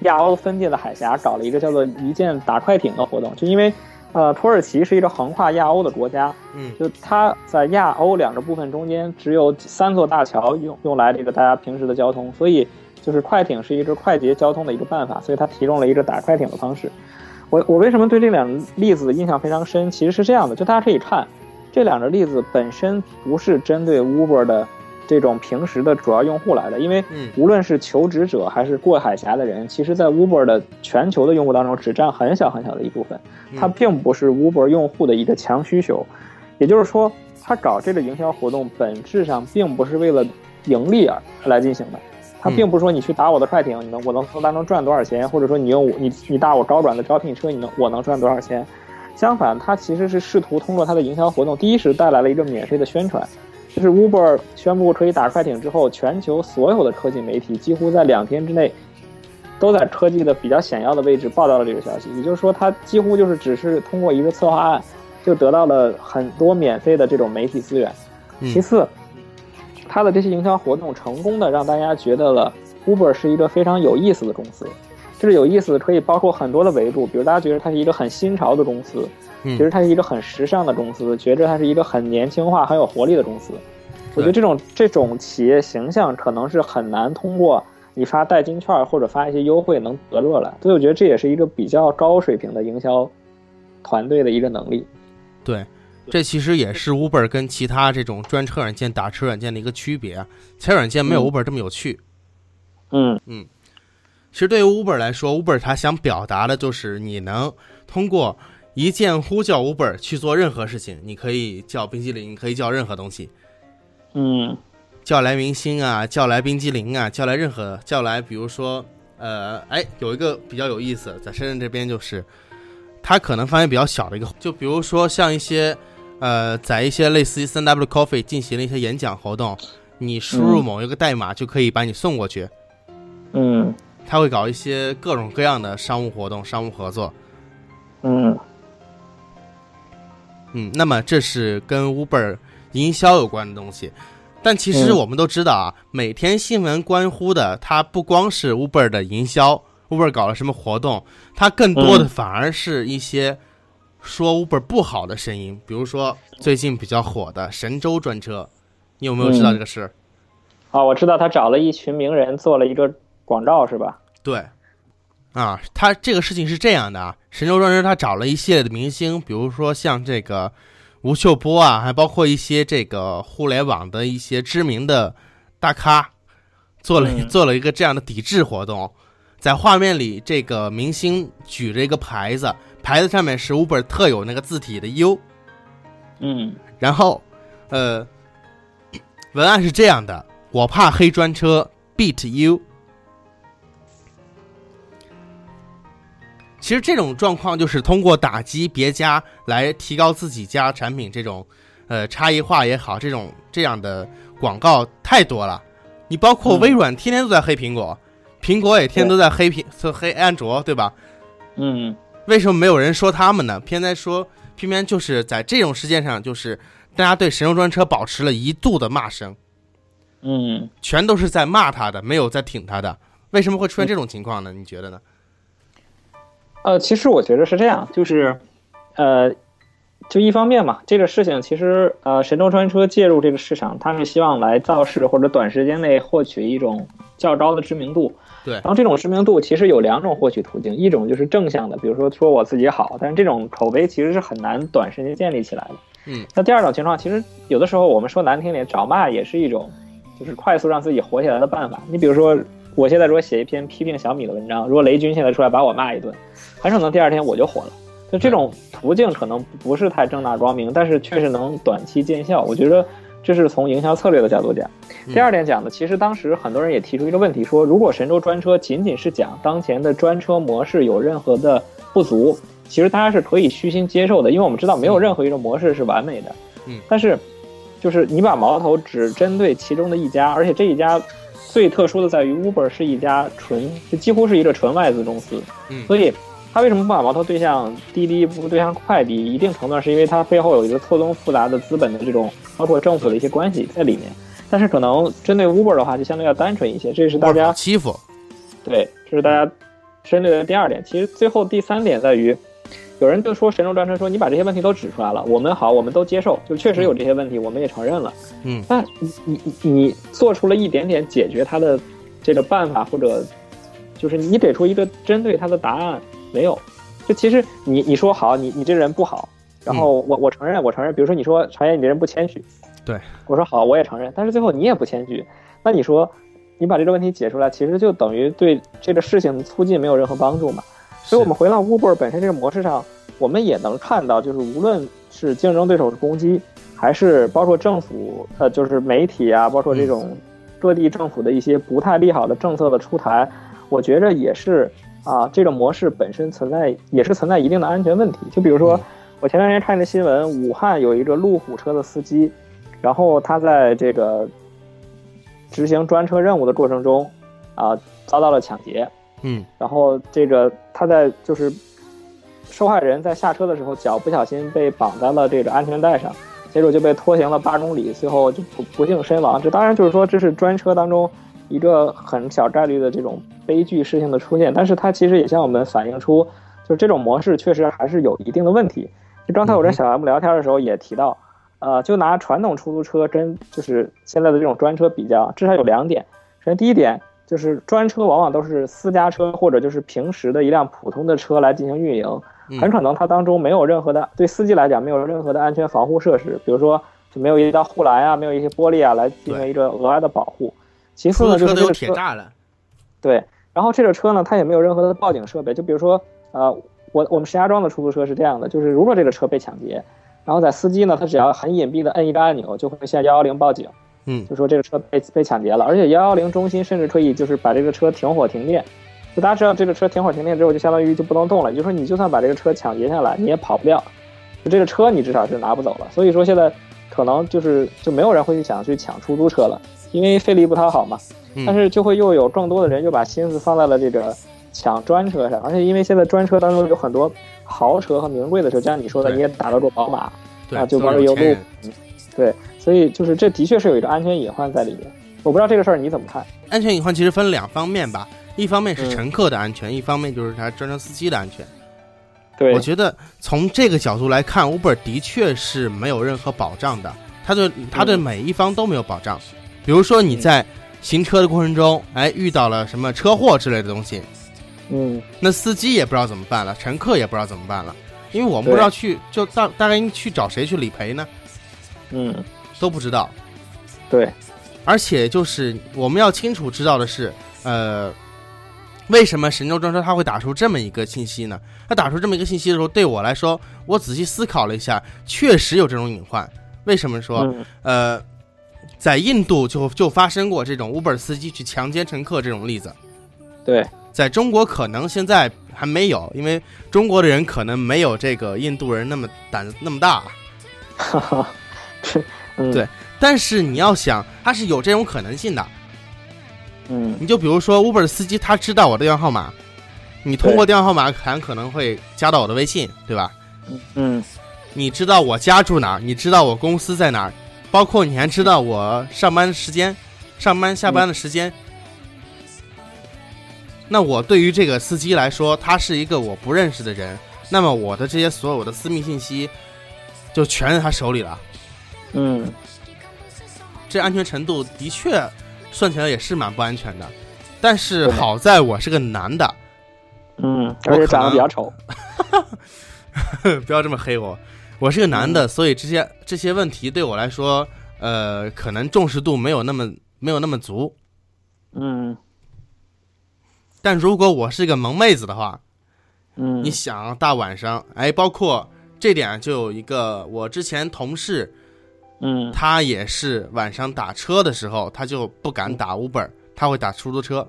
[SPEAKER 2] 亚欧分界的海峡搞了一个叫做一键打快艇的活动，就因为呃土耳其是一个横跨亚欧的国家，
[SPEAKER 1] 嗯
[SPEAKER 2] 就它在亚欧两个部分中间只有三座大桥用用来这个大家平时的交通，所以就是快艇是一个快捷交通的一个办法，所以它提供了一个打快艇的方式。我我为什么对这两个例子印象非常深？其实是这样的，就大家可以看这两个例子本身不是针对 Uber 的这种平时的主要用户来的，因为
[SPEAKER 1] 嗯
[SPEAKER 2] 无论是求职者还是过海峡的人，其实在 Uber 的全球的用户当中只占很小很小的一部分，它
[SPEAKER 1] 嗯
[SPEAKER 2] 并不是 Uber 用户的一个强需求。也就是说，他搞这个营销活动本质上并不是为了盈利而来进行的。他
[SPEAKER 1] 嗯
[SPEAKER 2] 并不是说你去打我的快艇，你能我能从当中赚多少钱，或者说你用我你你打我高转的招聘车，你能我能赚多少钱。相反，他其实是试图通过他的营销活动，第一是带来了一个免费的宣传，就是 Uber 宣布可以打快艇之后，全球所有的科技媒体几乎在两天之内都在科技的比较显要的位置报道了这个消息。也就是说，他几乎就是只是通过一个策划案，就得到了很多免费的这种媒体资源。
[SPEAKER 1] 嗯
[SPEAKER 2] 其次，他的这些营销活动成功的让大家觉得了 Uber 是一个非常有意思的公司。就是有意思，可以包括很多的维度，比如大家觉得它是一个很新潮的公司，
[SPEAKER 1] 嗯
[SPEAKER 2] 觉得它是一个很时尚的公司，觉着它是一个很年轻化、很有活力的公司。我觉得这种这种企业形象可能是很难通过你发代金券或者发一些优惠能得出来，所以我觉得这也是一个比较高水平的营销团队的一个能力。
[SPEAKER 1] 对，这其实也是 Uber 跟其他这种专车软件、打车软件的一个区别啊。其他软件没有
[SPEAKER 2] 嗯
[SPEAKER 1] Uber 这么有趣。
[SPEAKER 2] 嗯嗯
[SPEAKER 1] 其实对于 Uber 来说，Uber 它想表达的就是你能通过一键呼叫 Uber 去做任何事情，你可以叫冰激凌，你可以叫任何东西，
[SPEAKER 2] 嗯
[SPEAKER 1] 叫来明星啊，叫来冰激凌啊，叫来任何，叫来比如说，呃，哎，有一个比较有意思，在深圳这边就是，它可能范围比较小的一个，就比如说像一些，呃，在一些类似于三 W Coffee 进行了一些演讲活动，你输入
[SPEAKER 2] 嗯。
[SPEAKER 1] 某一个代码就可以把你送过去，
[SPEAKER 2] 嗯
[SPEAKER 1] 它会搞一些各种各样的商务活动、商务合作。
[SPEAKER 2] 嗯
[SPEAKER 1] 嗯，那么这是跟 Uber 营销有关的东西，但其实
[SPEAKER 2] 嗯
[SPEAKER 1] 我们都知道啊，每天新闻关乎的它不光是 Uber 的营销，Uber 搞了什么活动，它更多的
[SPEAKER 2] 嗯
[SPEAKER 1] 反而是一些说 Uber 不好的声音，比如说最近比较火的神州专车，你有没有知道
[SPEAKER 2] 嗯
[SPEAKER 1] 这个事？
[SPEAKER 2] 啊，我知道他找了一群名人做了一个广告，是吧？
[SPEAKER 1] 对，啊，他这个事情是这样的啊，神州专车他找了一系列的明星，比如说像这个吴秀波啊，还包括一些这个互联网的一些知名的大咖，做了、
[SPEAKER 2] 嗯。
[SPEAKER 1] 做了一个这样的抵制活动，在画面里，这个明星举着一个牌子，牌子上面是 Uber 特有那个字体的 U，
[SPEAKER 2] 嗯。
[SPEAKER 1] 然后，呃，文案是这样的：我怕黑专车，beat you。其实这种状况就是通过打击别家来提高自己家产品这种，呃，差异化也好，这种这样的广告太多了。你包括
[SPEAKER 2] 嗯
[SPEAKER 1] 微软天天都在黑苹果，苹果也天天都在黑苹黑安卓，对吧？
[SPEAKER 2] 嗯
[SPEAKER 1] 为什么没有人说他们呢？偏在说，偏偏就是在这种事件上，就是大家对神州专车保持了一度的骂声，
[SPEAKER 2] 嗯，
[SPEAKER 1] 全都是在骂他的，没有在挺他的。为什么会出现这种情况呢？你觉得呢？
[SPEAKER 2] 呃，其实我觉得是这样，就是，呃，就一方面嘛，这个事情其实呃，神州专车介入这个市场，它是希望来造势或者短时间内获取一种较高的知名度。
[SPEAKER 1] 对
[SPEAKER 2] 然后这种知名度其实有两种获取途径，一种就是正向的，比如说说我自己好，但是这种口碑其实是很难短时间建立起来的。
[SPEAKER 1] 嗯，
[SPEAKER 2] 那第二种情况，其实有的时候我们说难听点，找骂也是一种，就是快速让自己火起来的办法。你比如说，我现在如果写一篇批评小米的文章，如果雷军现在出来把我骂一顿，很可能第二天我就火了。就这种途径可能不是太正大光明，但是确实能短期见效。我觉得这是从营销策略的角度讲。
[SPEAKER 1] 嗯
[SPEAKER 2] 第二点讲的，其实当时很多人也提出一个问题，说如果神州专车仅仅是讲当前的专车模式有任何的不足，其实大家是可以虚心接受的，因为我们知道没有任何一个模式是完美的。
[SPEAKER 1] 嗯
[SPEAKER 2] 但是就是你把矛头只针对其中的一家，而且这一家最特殊的在于 Uber 是一家纯，就几乎是一个纯外资公司，
[SPEAKER 1] 嗯
[SPEAKER 2] 所以它为什么不把矛头对向滴滴，不对向快递？一定程度上是因为它背后有一个错综复杂的资本的这种，包括政府的一些关系在里面。但是可能针对 Uber 的话，就相对要单纯一些，这是大家
[SPEAKER 1] 欺负，
[SPEAKER 2] 对，这是大家针对的第二点。其实最后第三点在于，有人就说神州专车说你把这些问题都指出来了，我们好，我们都接受，就确实有这些问题，我们也承认了。
[SPEAKER 1] 嗯，
[SPEAKER 2] 但你你你你做出了一点点解决它的这个办法，或者就是你给出一个针对它的答案没有？就其实你你说好，你你这人不好，然后我我承认我承认，比如说你说传言你这人不谦虚，
[SPEAKER 1] 对
[SPEAKER 2] 我说好，我也承认，但是最后你也不谦虚，那你说你把这个问题解出来，其实就等于对这个事情的促进没有任何帮助嘛？所以我们回到 Uber 本身这个模式上，我们也能看到，就是无论是竞争对手的攻击，还是包括政府呃，就是媒体啊，包括这种各地政府的一些不太利好的政策的出台，我觉着也是啊，这个模式本身存在也是存在一定的安全问题。就比如说
[SPEAKER 1] 嗯，
[SPEAKER 2] 我前段时间看的新闻，武汉有一个路虎车的司机，然后他在这个执行专车任务的过程中，啊，遭到了抢劫。
[SPEAKER 1] 嗯
[SPEAKER 2] 然后这个他在就是受害人在下车的时候脚不小心被绑在了这个安全带上，结果就被拖行了八公里，最后就不不幸身亡。这当然就是说这是专车当中一个很小概率的这种悲剧事情的出现，但是它其实也向我们反映出，就是这种模式确实还是有一定的问题。就刚才我跟小 M 聊天的时候也提到，呃，就拿传统出租车跟就是现在的这种专车比较，至少有两点。首先第一点就是专车往往都是私家车或者就是平时的一辆普通的车来进行运营，很可能它当中没有任何的对司机来讲没有任何的安全防护设施，比如说就没有一道护栏啊，没有一些玻璃啊来进行一个额外的保护。其次呢，就是这个
[SPEAKER 1] 铁栅栏。
[SPEAKER 2] 对，然后这个车呢，它也没有任何的报警设备。就比如说，呃，我我们石家庄的出租车是这样的，就是如果这个车被抢劫，然后在司机呢，他只要很隐蔽的摁一个按钮，就会向幺幺零报警。
[SPEAKER 1] 嗯，
[SPEAKER 2] 就说这个车被被抢劫了，而且幺幺零中心甚至可以就是把这个车停火停电。就大家知道，这个车停火停电之后，就相当于就不能动了。也就是说，你就算把这个车抢劫下来，你也跑不掉。就这个车，你至少是拿不走了。所以说，现在可能就是就没有人会去想去抢出租车了，因为费力不讨好嘛。但是就会又有更多的人又把心思放在了这个抢专车上，而且因为现在专车当中有很多豪车和名贵的车，就像你说的，你也打得过宝马，啊，就玩有路，对，所以就是这的确是有一个安全隐患在里面。我不知道这个事儿你怎么看？
[SPEAKER 1] 安全隐患其实分两方面吧，一方面是乘客的安全，一方面就是他专车司机的安全。
[SPEAKER 2] 对，
[SPEAKER 1] 我觉得从这个角度来看，Uber 的确是没有任何保障的，他对他对每一方都没有保障。比如说你在行车的过程中，哎，遇到了什么车祸之类的东西，
[SPEAKER 2] 嗯，
[SPEAKER 1] 那司机也不知道怎么办了，乘客也不知道怎么办了，因为我们不知道去就大大概去找谁去理赔呢，
[SPEAKER 2] 嗯，
[SPEAKER 1] 都不知道，
[SPEAKER 2] 对，
[SPEAKER 1] 而且就是我们要清楚知道的是，呃，为什么神州专车他会打出这么一个信息呢？他打出这么一个信息的时候，对我来说，我仔细思考了一下，确实有这种隐患。为什么说，呃？在印度就就发生过这种 Uber 司机去强奸乘客这种例子，
[SPEAKER 2] 对，
[SPEAKER 1] 在中国可能现在还没有，因为中国的人可能没有这个印度人那么胆子那么大，
[SPEAKER 2] 哈哈，
[SPEAKER 1] 对，但是你要想，他是有这种可能性的，
[SPEAKER 2] 嗯，
[SPEAKER 1] 你就比如说 Uber 司机他知道我的电话号码，你通过电话号码很可能会加到我的微信，对吧？
[SPEAKER 2] 嗯，
[SPEAKER 1] 你知道我家住哪儿，你知道我公司在哪儿。包括你还知道我上班时间、上班下班的时间，那我对于这个司机来说，他是一个我不认识的人，那么我的这些所有的私密信息就全在他手里了。
[SPEAKER 2] 嗯，
[SPEAKER 1] 这安全程度的确算起来也是蛮不安全的，但是好在我是个男的，
[SPEAKER 2] 嗯，而且长得比较丑，
[SPEAKER 1] 不要这么黑我。我是个男的，所以这些这些问题对我来说，呃，可能重视度没有那么没有那么足。
[SPEAKER 2] 嗯。
[SPEAKER 1] 但如果我是一个萌妹子的话，
[SPEAKER 2] 嗯，
[SPEAKER 1] 你想大晚上，哎，包括这点就有一个我之前同事，
[SPEAKER 2] 嗯，
[SPEAKER 1] 他也是晚上打车的时候，他就不敢打 Uber，他会打出租车，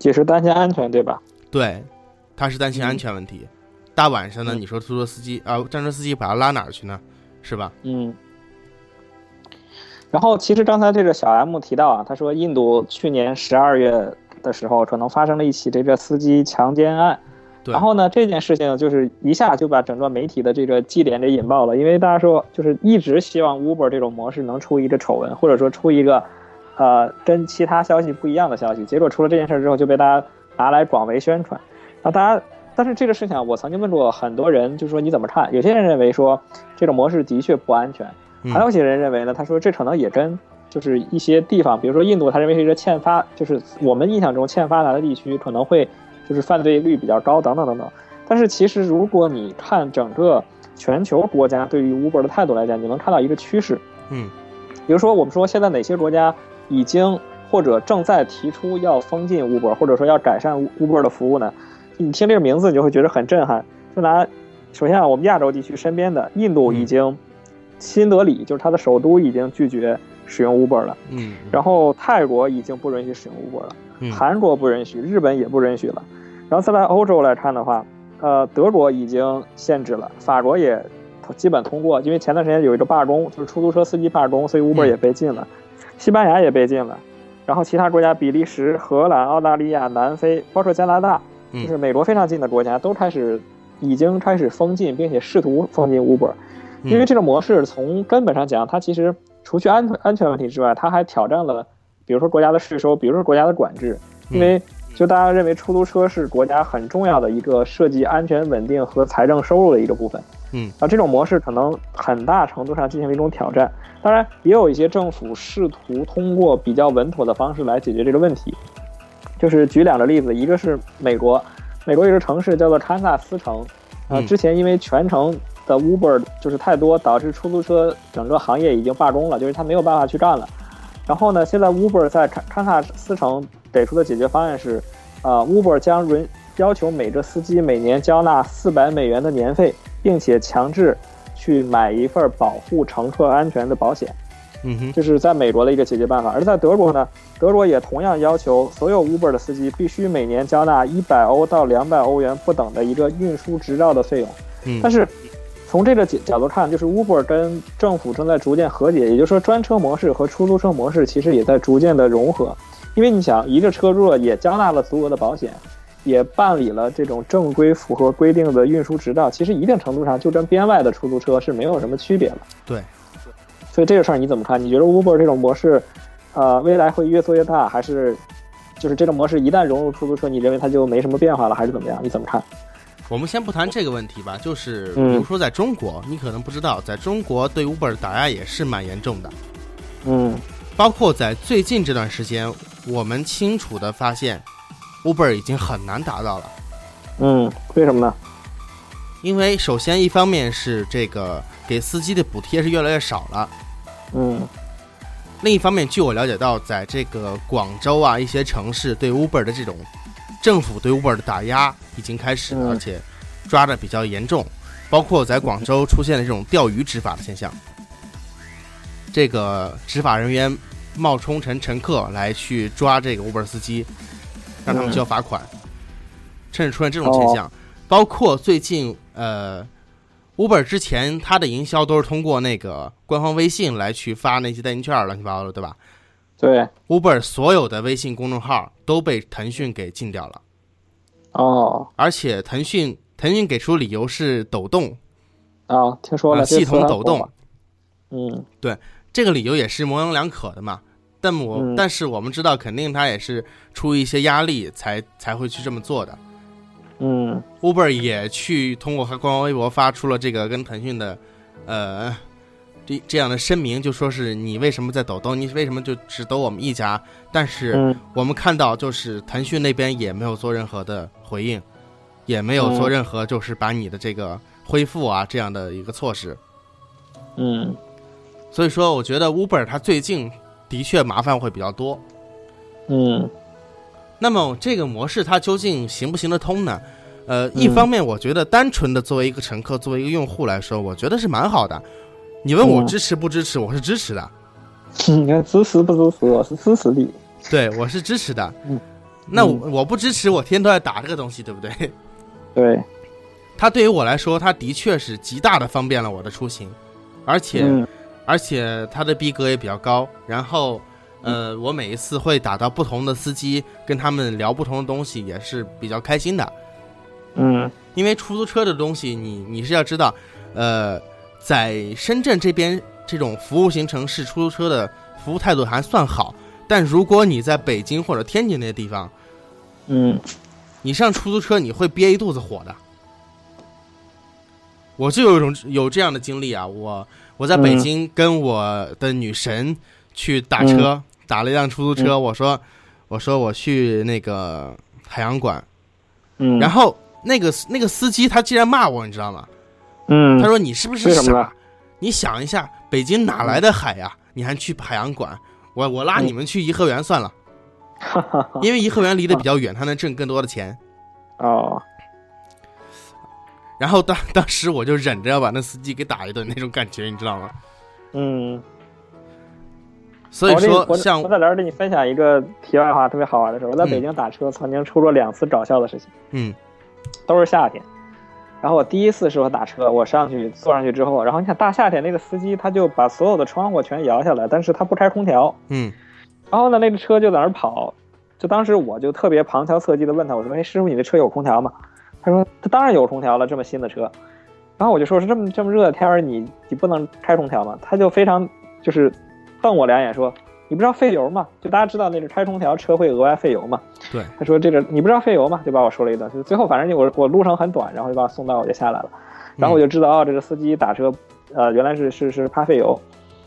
[SPEAKER 2] 解释担心安全，对吧？
[SPEAKER 1] 对，他是担心安全问题。大晚上的，你说出租车司机啊，战车司机把他拉哪儿去呢？是吧？
[SPEAKER 2] 嗯。然后，其实刚才这个小 M 提到啊，他说印度去年十二月的时候，可能发生了一起这个司机强奸案。
[SPEAKER 1] 对。
[SPEAKER 2] 然后呢，这件事情就是一下就把整个媒体的这个祭点给引爆了，因为大家说就是一直希望 Uber 这种模式能出一个丑闻，或者说出一个呃跟其他消息不一样的消息。结果出了这件事之后，就被大家拿来广为宣传。那大家。但是这个事情，我曾经问过很多人，就是说你怎么看？有些人认为说这种模式的确不安全，还有些人认为呢，他说这可能也跟就是一些地方，比如说印度，他认为是一个欠发，就是我们印象中欠发达的地区可能会就是犯罪率比较高，等等等等。但是其实如果你看整个全球国家对于 Uber 的态度来讲，你能看到一个趋势，
[SPEAKER 1] 嗯，
[SPEAKER 2] 比如说我们说现在哪些国家已经或者正在提出要封禁 Uber，或者说要改善 Uber 的服务呢？你听这个名字，你就会觉得很震撼。就拿，首先啊，我们亚洲地区身边的印度已经，新德里就是它的首都已经拒绝使用 Uber 了。
[SPEAKER 1] 嗯。
[SPEAKER 2] 然后泰国已经不允许使用 Uber 了。
[SPEAKER 1] 嗯。
[SPEAKER 2] 韩国不允许，日本也不允许了。然后再来欧洲来看的话，呃，德国已经限制了，法国也基本通过，因为前段时间有一个罢工，就是出租车司机罢工，所以 Uber 也被禁了。西班牙也被禁了。然后其他国家，比利时、荷兰、澳大利亚、南非，包括加拿大。就是美国非常近的国家都开始，已经开始封禁，并且试图封禁 Uber，因为这个模式从根本上讲，它其实除去安安全问题之外，它还挑战了比如说国家的税收，比如说国家的管制，因为就大家认为出租车是国家很重要的一个涉及安全稳定和财政收入的一个部分。
[SPEAKER 1] 嗯，
[SPEAKER 2] 啊，这种模式可能很大程度上进行了一种挑战。当然，也有一些政府试图通过比较稳妥的方式来解决这个问题。就是举两个例子，一个是美国，美国有个城市叫做堪萨斯城，啊，之前因为全城的 Uber 就是太多，导致出租车整个行业已经罢工了，就是他没有办法去干了。然后呢，现在 Uber 在堪堪萨斯城给出的解决方案是，啊，Uber 将允要求每个司机每年交纳四百美元的年费。并且强制去买一份保护乘客安全的保险，
[SPEAKER 1] 嗯哼，
[SPEAKER 2] 这是在美国的一个解决办法。而在德国呢，德国也同样要求所有 Uber 的司机必须每年交纳一百欧到两百欧元不等的一个运输执照的费用。
[SPEAKER 1] 嗯，
[SPEAKER 2] 但是从这个角角度看，就是 Uber 跟政府正在逐渐和解，也就是说专车模式和出租车模式其实也在逐渐的融合。因为你想，一个车如果也交纳了足额的保险。也办理了这种正规、符合规定的运输执照，其实一定程度上就跟编外的出租车是没有什么区别了。
[SPEAKER 1] 对，
[SPEAKER 2] 所以这个事儿你怎么看？你觉得 Uber 这种模式，呃，未来会越做越大，还是就是这种模式一旦融入出租车，你认为它就没什么变化了，还是怎么样？你怎么看？
[SPEAKER 1] 我们先不谈这个问题吧，就是比如说在中国，你可能不知道，在中国对 Uber 的打压也是蛮严重的。
[SPEAKER 2] 嗯，
[SPEAKER 1] 包括在最近这段时间，我们清楚的发现。Uber 已经很难达到了，
[SPEAKER 2] 嗯，为什么呢？
[SPEAKER 1] 因为首先一方面是这个给司机的补贴是越来越少了，
[SPEAKER 2] 嗯，
[SPEAKER 1] 另一方面，据我了解到，在这个广州啊一些城市对 Uber 的这种政府对 Uber 的打压已经开始，而且抓的比较严重，包括在广州出现了这种钓鱼执法的现象，这个执法人员冒充成乘客来去抓这个 Uber 司机。让他们交罚款，甚至出现这种现象，包括最近呃，Uber 之前它的营销都是通过那个官方微信来去发那些代金券，乱七八糟的，对吧？
[SPEAKER 2] 对
[SPEAKER 1] ，Uber 所有的微信公众号都被腾讯给禁掉了。
[SPEAKER 2] 哦，
[SPEAKER 1] 而且腾讯腾讯给出理由是抖动
[SPEAKER 2] 啊，听说了，
[SPEAKER 1] 系统抖动。
[SPEAKER 2] 嗯，
[SPEAKER 1] 对，这个理由也是模棱两可的嘛。但我但是我们知道，肯定他也是出于一些压力才才会去这么做的。
[SPEAKER 2] 嗯
[SPEAKER 1] ，Uber 也去通过他官方微博发出了这个跟腾讯的，呃，这这样的声明，就说是你为什么在抖动，你为什么就只抖我们一家？但是我们看到，就是腾讯那边也没有做任何的回应，也没有做任何就是把你的这个恢复啊这样的一个措施。
[SPEAKER 2] 嗯，
[SPEAKER 1] 所以说，我觉得 Uber 它最近。的确麻烦会比较多，
[SPEAKER 2] 嗯，
[SPEAKER 1] 那么这个模式它究竟行不行得通呢？呃，一方面我觉得单纯的作为一个乘客，作为一个用户来说，我觉得是蛮好的。你问我支持不支持，我是支持的。
[SPEAKER 2] 你看支持不支持？我是支持的。
[SPEAKER 1] 对，我是支持的。嗯那我不支持，我天天都在打这个东西，对不对？
[SPEAKER 2] 对。
[SPEAKER 1] 它对于我来说，它的确是极大的方便了我的出行，而且。而且它的逼格也比较高，然后，呃，我每一次会打到不同的司机，跟他们聊不同的东西，也是比较开心的。
[SPEAKER 2] 嗯，
[SPEAKER 1] 因为出租车的东西，你你是要知道，呃，在深圳这边这种服务型城市，出租车的服务态度还算好，但如果你在北京或者天津那些地方，
[SPEAKER 2] 嗯，
[SPEAKER 1] 你上出租车你会憋一肚子火的。我就有一种有这样的经历啊，我。我在北京跟我的女神去打车，打了一辆出租车。我说，我说我去那个海洋馆，
[SPEAKER 2] 嗯，
[SPEAKER 1] 然后那个那个司机他竟然骂我，你知道吗？
[SPEAKER 2] 嗯，
[SPEAKER 1] 他说你是不是傻？你想一下，北京哪来的海呀？你还去海洋馆？我我拉你们去颐和园算了，因为颐和园离得比较远，他能挣更多的钱。
[SPEAKER 2] 哦。
[SPEAKER 1] 然后当当时我就忍着要把那司机给打一顿那种感觉，你知道吗？
[SPEAKER 2] 嗯。
[SPEAKER 1] 所以说，像
[SPEAKER 2] 我在这儿跟你分享一个题外话，特别好玩的事儿。我在北京打车，曾经出过两次搞笑的事情。
[SPEAKER 1] 嗯。
[SPEAKER 2] 都是夏天。然后我第一次是我打车，我上去坐上去之后，然后你看大夏天那个司机他就把所有的窗户全摇下来，但是他不开空调。
[SPEAKER 1] 嗯。
[SPEAKER 2] 然后呢，那个车就在那儿跑，就当时我就特别旁敲侧击的问他，我说：“哎，师傅，你的车有空调吗？”他说：“他当然有空调了，这么新的车。”然后我就说：“是这么这么热的天儿，你你不能开空调吗？”他就非常就是瞪我两眼说：“你不知道费油吗？就大家知道那个开空调车会额外费油嘛？
[SPEAKER 1] 对。
[SPEAKER 2] 他说这个你不知道费油吗？就把我说了一顿。就最后反正我我路程很短，然后就把我送到我就下来了。然后我就知道哦，这个司机打车，呃，原来是是是怕费油。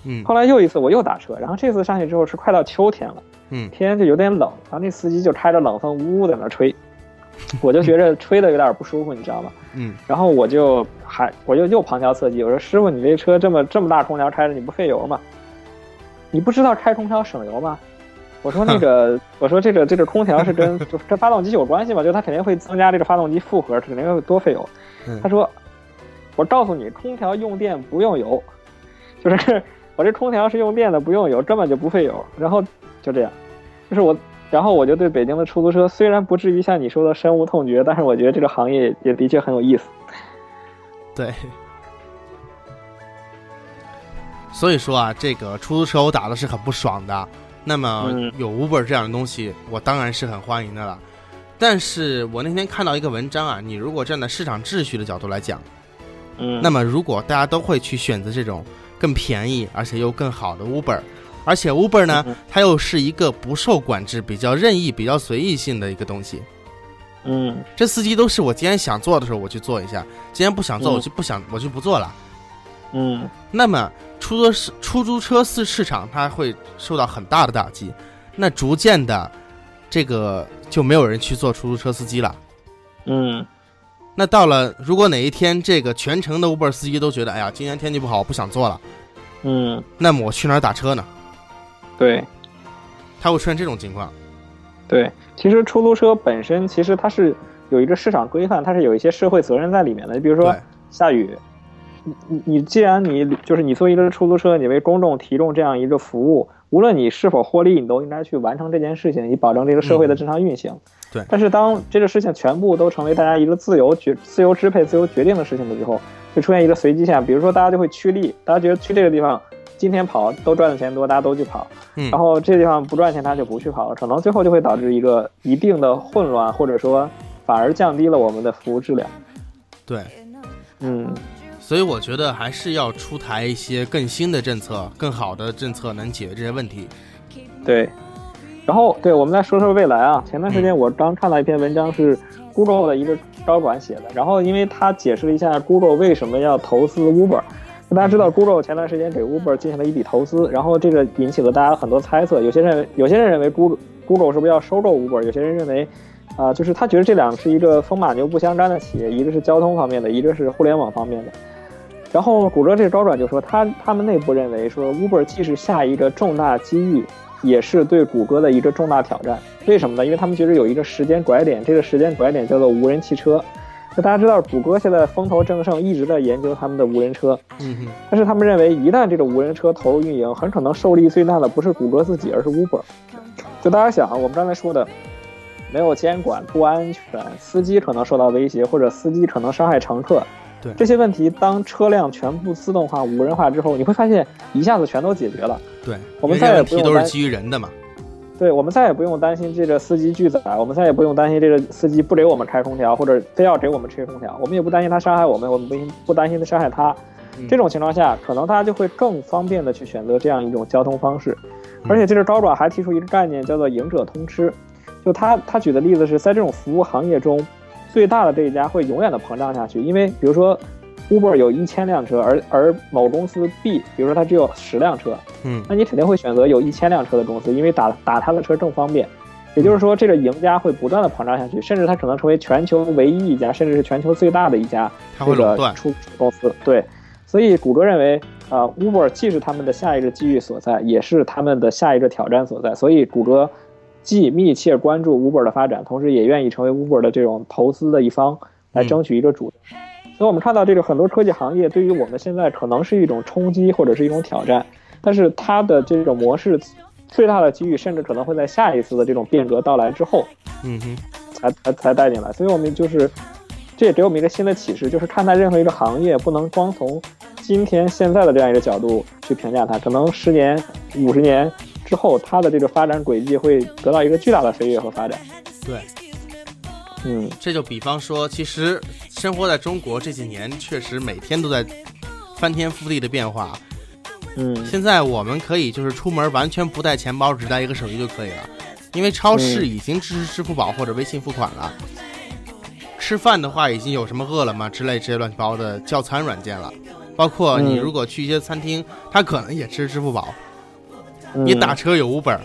[SPEAKER 1] 嗯。
[SPEAKER 2] 后来又一次我又打车，然后这次上去之后是快到秋天了，
[SPEAKER 1] 嗯，
[SPEAKER 2] 天就有点冷，然后那司机就开着冷风呜呜在那吹，我就觉着吹的有点不舒服，你知道吗？
[SPEAKER 1] 嗯。
[SPEAKER 2] 然后我就还我就又旁敲侧击，我说师傅，你这车这么这么大空调开着，你不费油吗？你不知道开空调省油吗？我说那个，我说这个这个空调是跟就跟发动机有关系嘛，就它肯定会增加这个发动机负荷，肯定会多费油。他说，我告诉你，空调用电不用油，就是我这空调是用电的，不用油，根本就不费油。然后就这样，就是我，然后我就对北京的出租车虽然不至于像你说的深恶痛绝，但是我觉得这个行业也的确很有意思。
[SPEAKER 1] 对。所以说啊，这个出租车我打的是很不爽的。那么有 Uber 这样的东西，我当然是很欢迎的了。但是我那天看到一个文章啊，你如果站在市场秩序的角度来讲，
[SPEAKER 2] 嗯，
[SPEAKER 1] 那么如果大家都会去选择这种更便宜而且又更好的 Uber，而且 Uber 呢，它又是一个不受管制、比较任意、比较随意性的一个东西。
[SPEAKER 2] 嗯，
[SPEAKER 1] 这司机都是我今天想做的时候我去做一下，今天不想做我就不想我就不做了。
[SPEAKER 2] 嗯，
[SPEAKER 1] 那么出租市出租车市市场它会受到很大的打击，那逐渐的，这个就没有人去做出租车司机了。
[SPEAKER 2] 嗯，
[SPEAKER 1] 那到了如果哪一天这个全城的 Uber 司机都觉得，哎呀，今天天气不好，我不想做了，
[SPEAKER 2] 嗯，
[SPEAKER 1] 那么我去哪儿打车呢？
[SPEAKER 2] 对，
[SPEAKER 1] 它会出现这种情况。
[SPEAKER 2] 对，其实出租车本身其实它是有一个市场规范，它是有一些社会责任在里面的。你比如说下雨。你你你，既然你就是你作为一个出租车，你为公众提供这样一个服务，无论你是否获利，你都应该去完成这件事情，以保证这个社会的正常运行。
[SPEAKER 1] 对。
[SPEAKER 2] 但是当这个事情全部都成为大家一个自由决、自由支配、自由决定的事情的时候，就出现一个随机性。比如说，大家就会趋利，大家觉得去这个地方今天跑都赚的钱多，大家都去跑。
[SPEAKER 1] 嗯。
[SPEAKER 2] 然后这个地方不赚钱，他就不去跑了，可能最后就会导致一个一定的混乱，或者说反而降低了我们的服务质量。
[SPEAKER 1] 对。
[SPEAKER 2] 嗯。
[SPEAKER 1] 所以我觉得还是要出台一些更新的政策，更好的政策能解决这些问题。
[SPEAKER 2] 对，然后对，我们再说说未来啊。前段时间我刚看到一篇文章，是 Google 的一个高管写的。然后因为他解释了一下 Google 为什么要投资 Uber。大家知道 Google 前段时间给 Uber 进行了一笔投资，然后这个引起了大家很多猜测。有些人有些人认为 Google Google 是不是要收购 Uber？有些人认为。啊，就是他觉得这两个是一个风马牛不相干的企业，一个是交通方面的，一个是互联网方面的。然后谷歌这个高管就说，他他们内部认为说，Uber 既是下一个重大机遇，也是对谷歌的一个重大挑战。为什么呢？因为他们觉得有一个时间拐点，这个时间拐点叫做无人汽车。那大家知道，谷歌现在风头正盛，一直在研究他们的无人车。
[SPEAKER 1] 嗯哼。
[SPEAKER 2] 但是他们认为，一旦这个无人车投入运营，很可能受力最大的不是谷歌自己，而是 Uber。就大家想啊，我们刚才说的。没有监管，不安全，司机可能受到威胁，或者司机可能伤害乘客。
[SPEAKER 1] 对
[SPEAKER 2] 这些问题，当车辆全部自动化、无人化之后，你会发现一下子全都解决了。
[SPEAKER 1] 对，
[SPEAKER 2] 我们再也不用
[SPEAKER 1] 都是基于人的嘛。
[SPEAKER 2] 对，我们再也不用担心这个司机拒载，我们再也不用担心这个司机不给我们开空调，或者非要给我们吹空调，我们也不担心他伤害我们，我们不不担心他伤害他。这种情况下，可能大家就会更方便的去选择这样一种交通方式。而且，这个高管还提出一个概念，叫做“赢者通吃”。就他他举的例子是在这种服务行业中，最大的这一家会永远的膨胀下去，因为比如说，Uber 有一千辆车，而而某公司 B，比如说它只有十辆车，
[SPEAKER 1] 嗯，
[SPEAKER 2] 那你肯定会选择有一千辆车的公司，因为打打它的车更方便。也就是说，这个赢家会不断的膨胀下去，甚至它可能成为全球唯一一家，甚至是全球最大的一家这个出公司。对，所以谷歌认为，啊，Uber 既是他们的下一个机遇所在，也是他们的下一个挑战所在。所以谷歌。既密切关注 Uber 的发展，同时也愿意成为 Uber 的这种投资的一方，来争取一个主动。所以，我们看到这个很多科技行业对于我们现在可能是一种冲击或者是一种挑战，但是它的这种模式最大的机遇，甚至可能会在下一次的这种变革到来之后，
[SPEAKER 1] 嗯哼，
[SPEAKER 2] 才才才带进来。所以，我们就是这也给我们一个新的启示，就是看待任何一个行业，不能光从今天现在的这样一个角度去评价它，可能十年、五十年。之后，它的这个发展轨迹会得到一个巨大的飞跃和发展。
[SPEAKER 1] 对，
[SPEAKER 2] 嗯，
[SPEAKER 1] 这就比方说，其实生活在中国这几年，确实每天都在翻天覆地的变化。
[SPEAKER 2] 嗯，
[SPEAKER 1] 现在我们可以就是出门完全不带钱包，只带一个手机就可以了，因为超市已经支持支付宝或者微信付款了。吃饭的话，已经有什么饿了么之类这些乱七八糟的叫餐软件了，包括你如果去一些餐厅，它可能也支持支付宝。你打车有 Uber，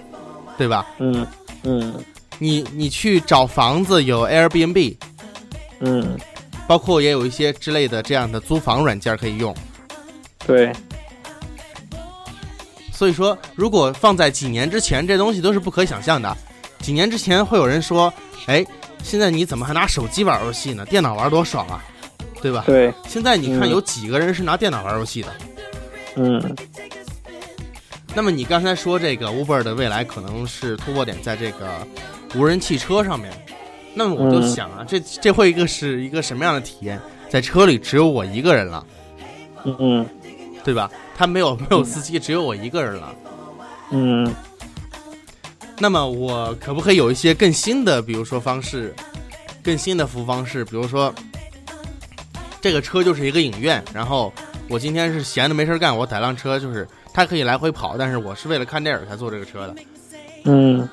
[SPEAKER 1] 对吧？
[SPEAKER 2] 嗯嗯。
[SPEAKER 1] 你你去找房子有 Airbnb，
[SPEAKER 2] 嗯，
[SPEAKER 1] 包括也有一些之类的这样的租房软件可以用。
[SPEAKER 2] 对。
[SPEAKER 1] 所以说，如果放在几年之前，这东西都是不可想象的。几年之前会有人说：“哎，现在你怎么还拿手机玩游戏呢？电脑玩多爽啊，对吧？”
[SPEAKER 2] 对。
[SPEAKER 1] 现在你看有几个人是拿电脑玩游戏的？
[SPEAKER 2] 嗯。
[SPEAKER 1] 那么你刚才说这个 Uber 的未来可能是突破点在这个无人汽车上面，那么我就想啊，这这会一个是一个什么样的体验？在车里只有我一个人了，
[SPEAKER 2] 嗯，
[SPEAKER 1] 对吧？他没有没有司机，只有我一个人了，
[SPEAKER 2] 嗯。
[SPEAKER 1] 那么我可不可以有一些更新的，比如说方式，更新的服务方式？比如说，这个车就是一个影院，然后我今天是闲着没事干，我打辆车就是。它可以来回跑，但是我是为了看电影才坐这个车的。
[SPEAKER 2] 嗯，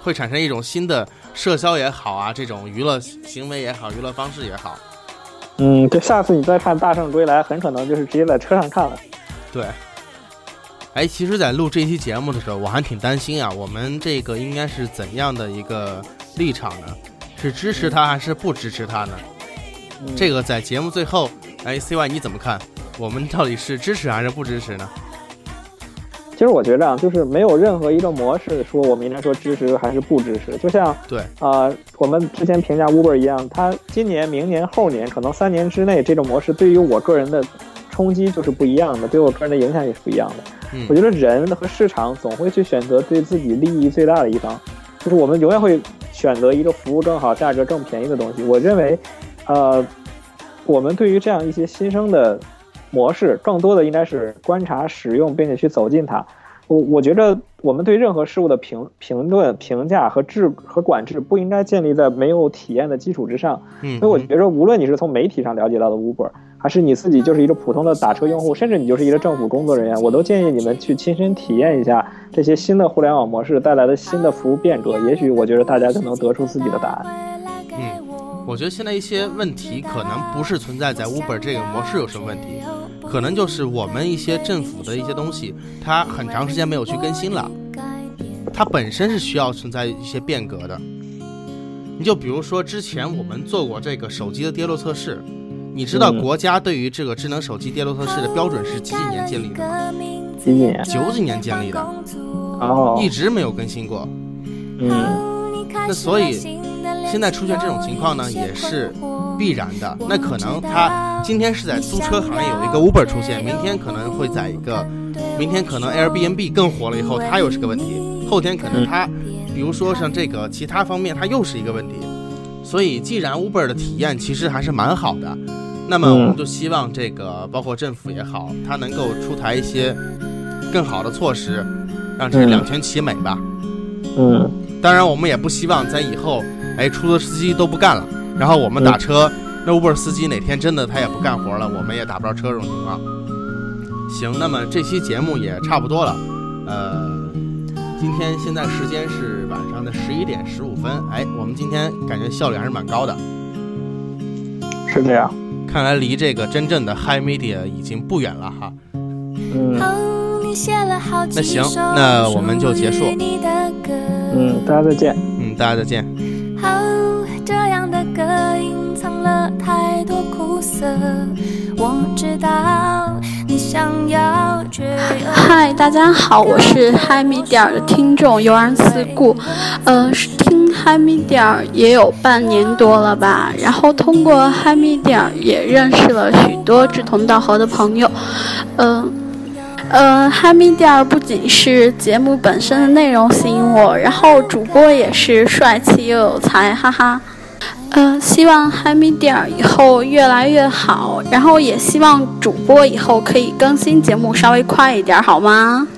[SPEAKER 1] 会产生一种新的社交也好啊，这种娱乐行为也好，娱乐方式也好。
[SPEAKER 2] 嗯，对，下次你再看《大圣归来》，很可能就是直接在车上看了。
[SPEAKER 1] 对。哎，其实，在录这期节目的时候，我还挺担心啊，我们这个应该是怎样的一个立场呢？是支持他还是不支持他呢？这个在节目最后，哎，CY 你怎么看？我们到底是支持还是不支持呢？
[SPEAKER 2] 其实我觉得啊，就是没有任何一个模式说我们应该说支持还是不支持。就像
[SPEAKER 1] 对
[SPEAKER 2] 啊，我们之前评价 Uber 一样，它今年、明年、后年，可能三年之内，这种模式对于我个人的冲击就是不一样的，对我个人的影响也是不一样的。我觉得人和市场总会去选择对自己利益最大的一方，就是我们永远会选择一个服务更好、价格更便宜的东西。我认为，呃，我们对于这样一些新生的。模式更多的应该是观察、使用，并且去走进它。我我觉得我们对任何事物的评评论、评价和制和管制不应该建立在没有体验的基础之上。
[SPEAKER 1] 嗯，
[SPEAKER 2] 所以我觉得，无论你是从媒体上了解到的 Uber，还是你自己就是一个普通的打车用户，甚至你就是一个政府工作人员，我都建议你们去亲身体验一下这些新的互联网模式带来的新的服务变革。也许我觉得大家就能得出自己的答案。
[SPEAKER 1] 嗯，我觉得现在一些问题可能不是存在在 Uber 这个模式有什么问题。可能就是我们一些政府的一些东西，它很长时间没有去更新了，它本身是需要存在一些变革的。你就比如说之前我们做过这个手机的跌落测试，你知道国家对于这个智能手机跌落测试的标准是几几年建立的吗？
[SPEAKER 2] 几几年？
[SPEAKER 1] 九几年建立的，
[SPEAKER 2] 哦，
[SPEAKER 1] 一直没有更新过。
[SPEAKER 2] 嗯，
[SPEAKER 1] 那所以现在出现这种情况呢，也是。必然的，那可能他今天是在租车行业有一个 Uber 出现，明天可能会在一个，明天可能 Airbnb 更火了以后，它又是个问题，后天可能它，比如说像这个其他方面，它又是一个问题。所以，既然 Uber 的体验其实还是蛮好的，那么我们就希望这个包括政府也好，它能够出台一些更好的措施，让这两全其美吧。
[SPEAKER 2] 嗯，
[SPEAKER 1] 当然，我们也不希望在以后，哎，出租车司机都不干了。然后我们打车，那 Uber 司机哪天真的他也不干活了，我们也打不着车这种情况。行，那么这期节目也差不多了，呃，今天现在时间是晚上的十一点十五分，哎，我们今天感觉效率还是蛮高的，
[SPEAKER 2] 是这样，
[SPEAKER 1] 看来离这个真正的 High Media 已经不远了哈。
[SPEAKER 2] 嗯，
[SPEAKER 1] 那行，那我们就结束。
[SPEAKER 2] 嗯，大家再见。
[SPEAKER 1] 嗯，大家再见。
[SPEAKER 3] 好这样的歌隐藏了太多苦涩，我知道你想要
[SPEAKER 4] 嗨，大家好，我是嗨米点儿的听众悠然四顾，呃，是听嗨米点儿也有半年多了吧，然后通过嗨米点儿也认识了许多志同道合的朋友，嗯。呃，嗨米点儿不仅是节目本身的内容吸引我，然后主播也是帅气又有才，哈哈。嗯，希望嗨米点儿以后越来越好，然后也希望主播以后可以更新节目稍微快一点，好吗？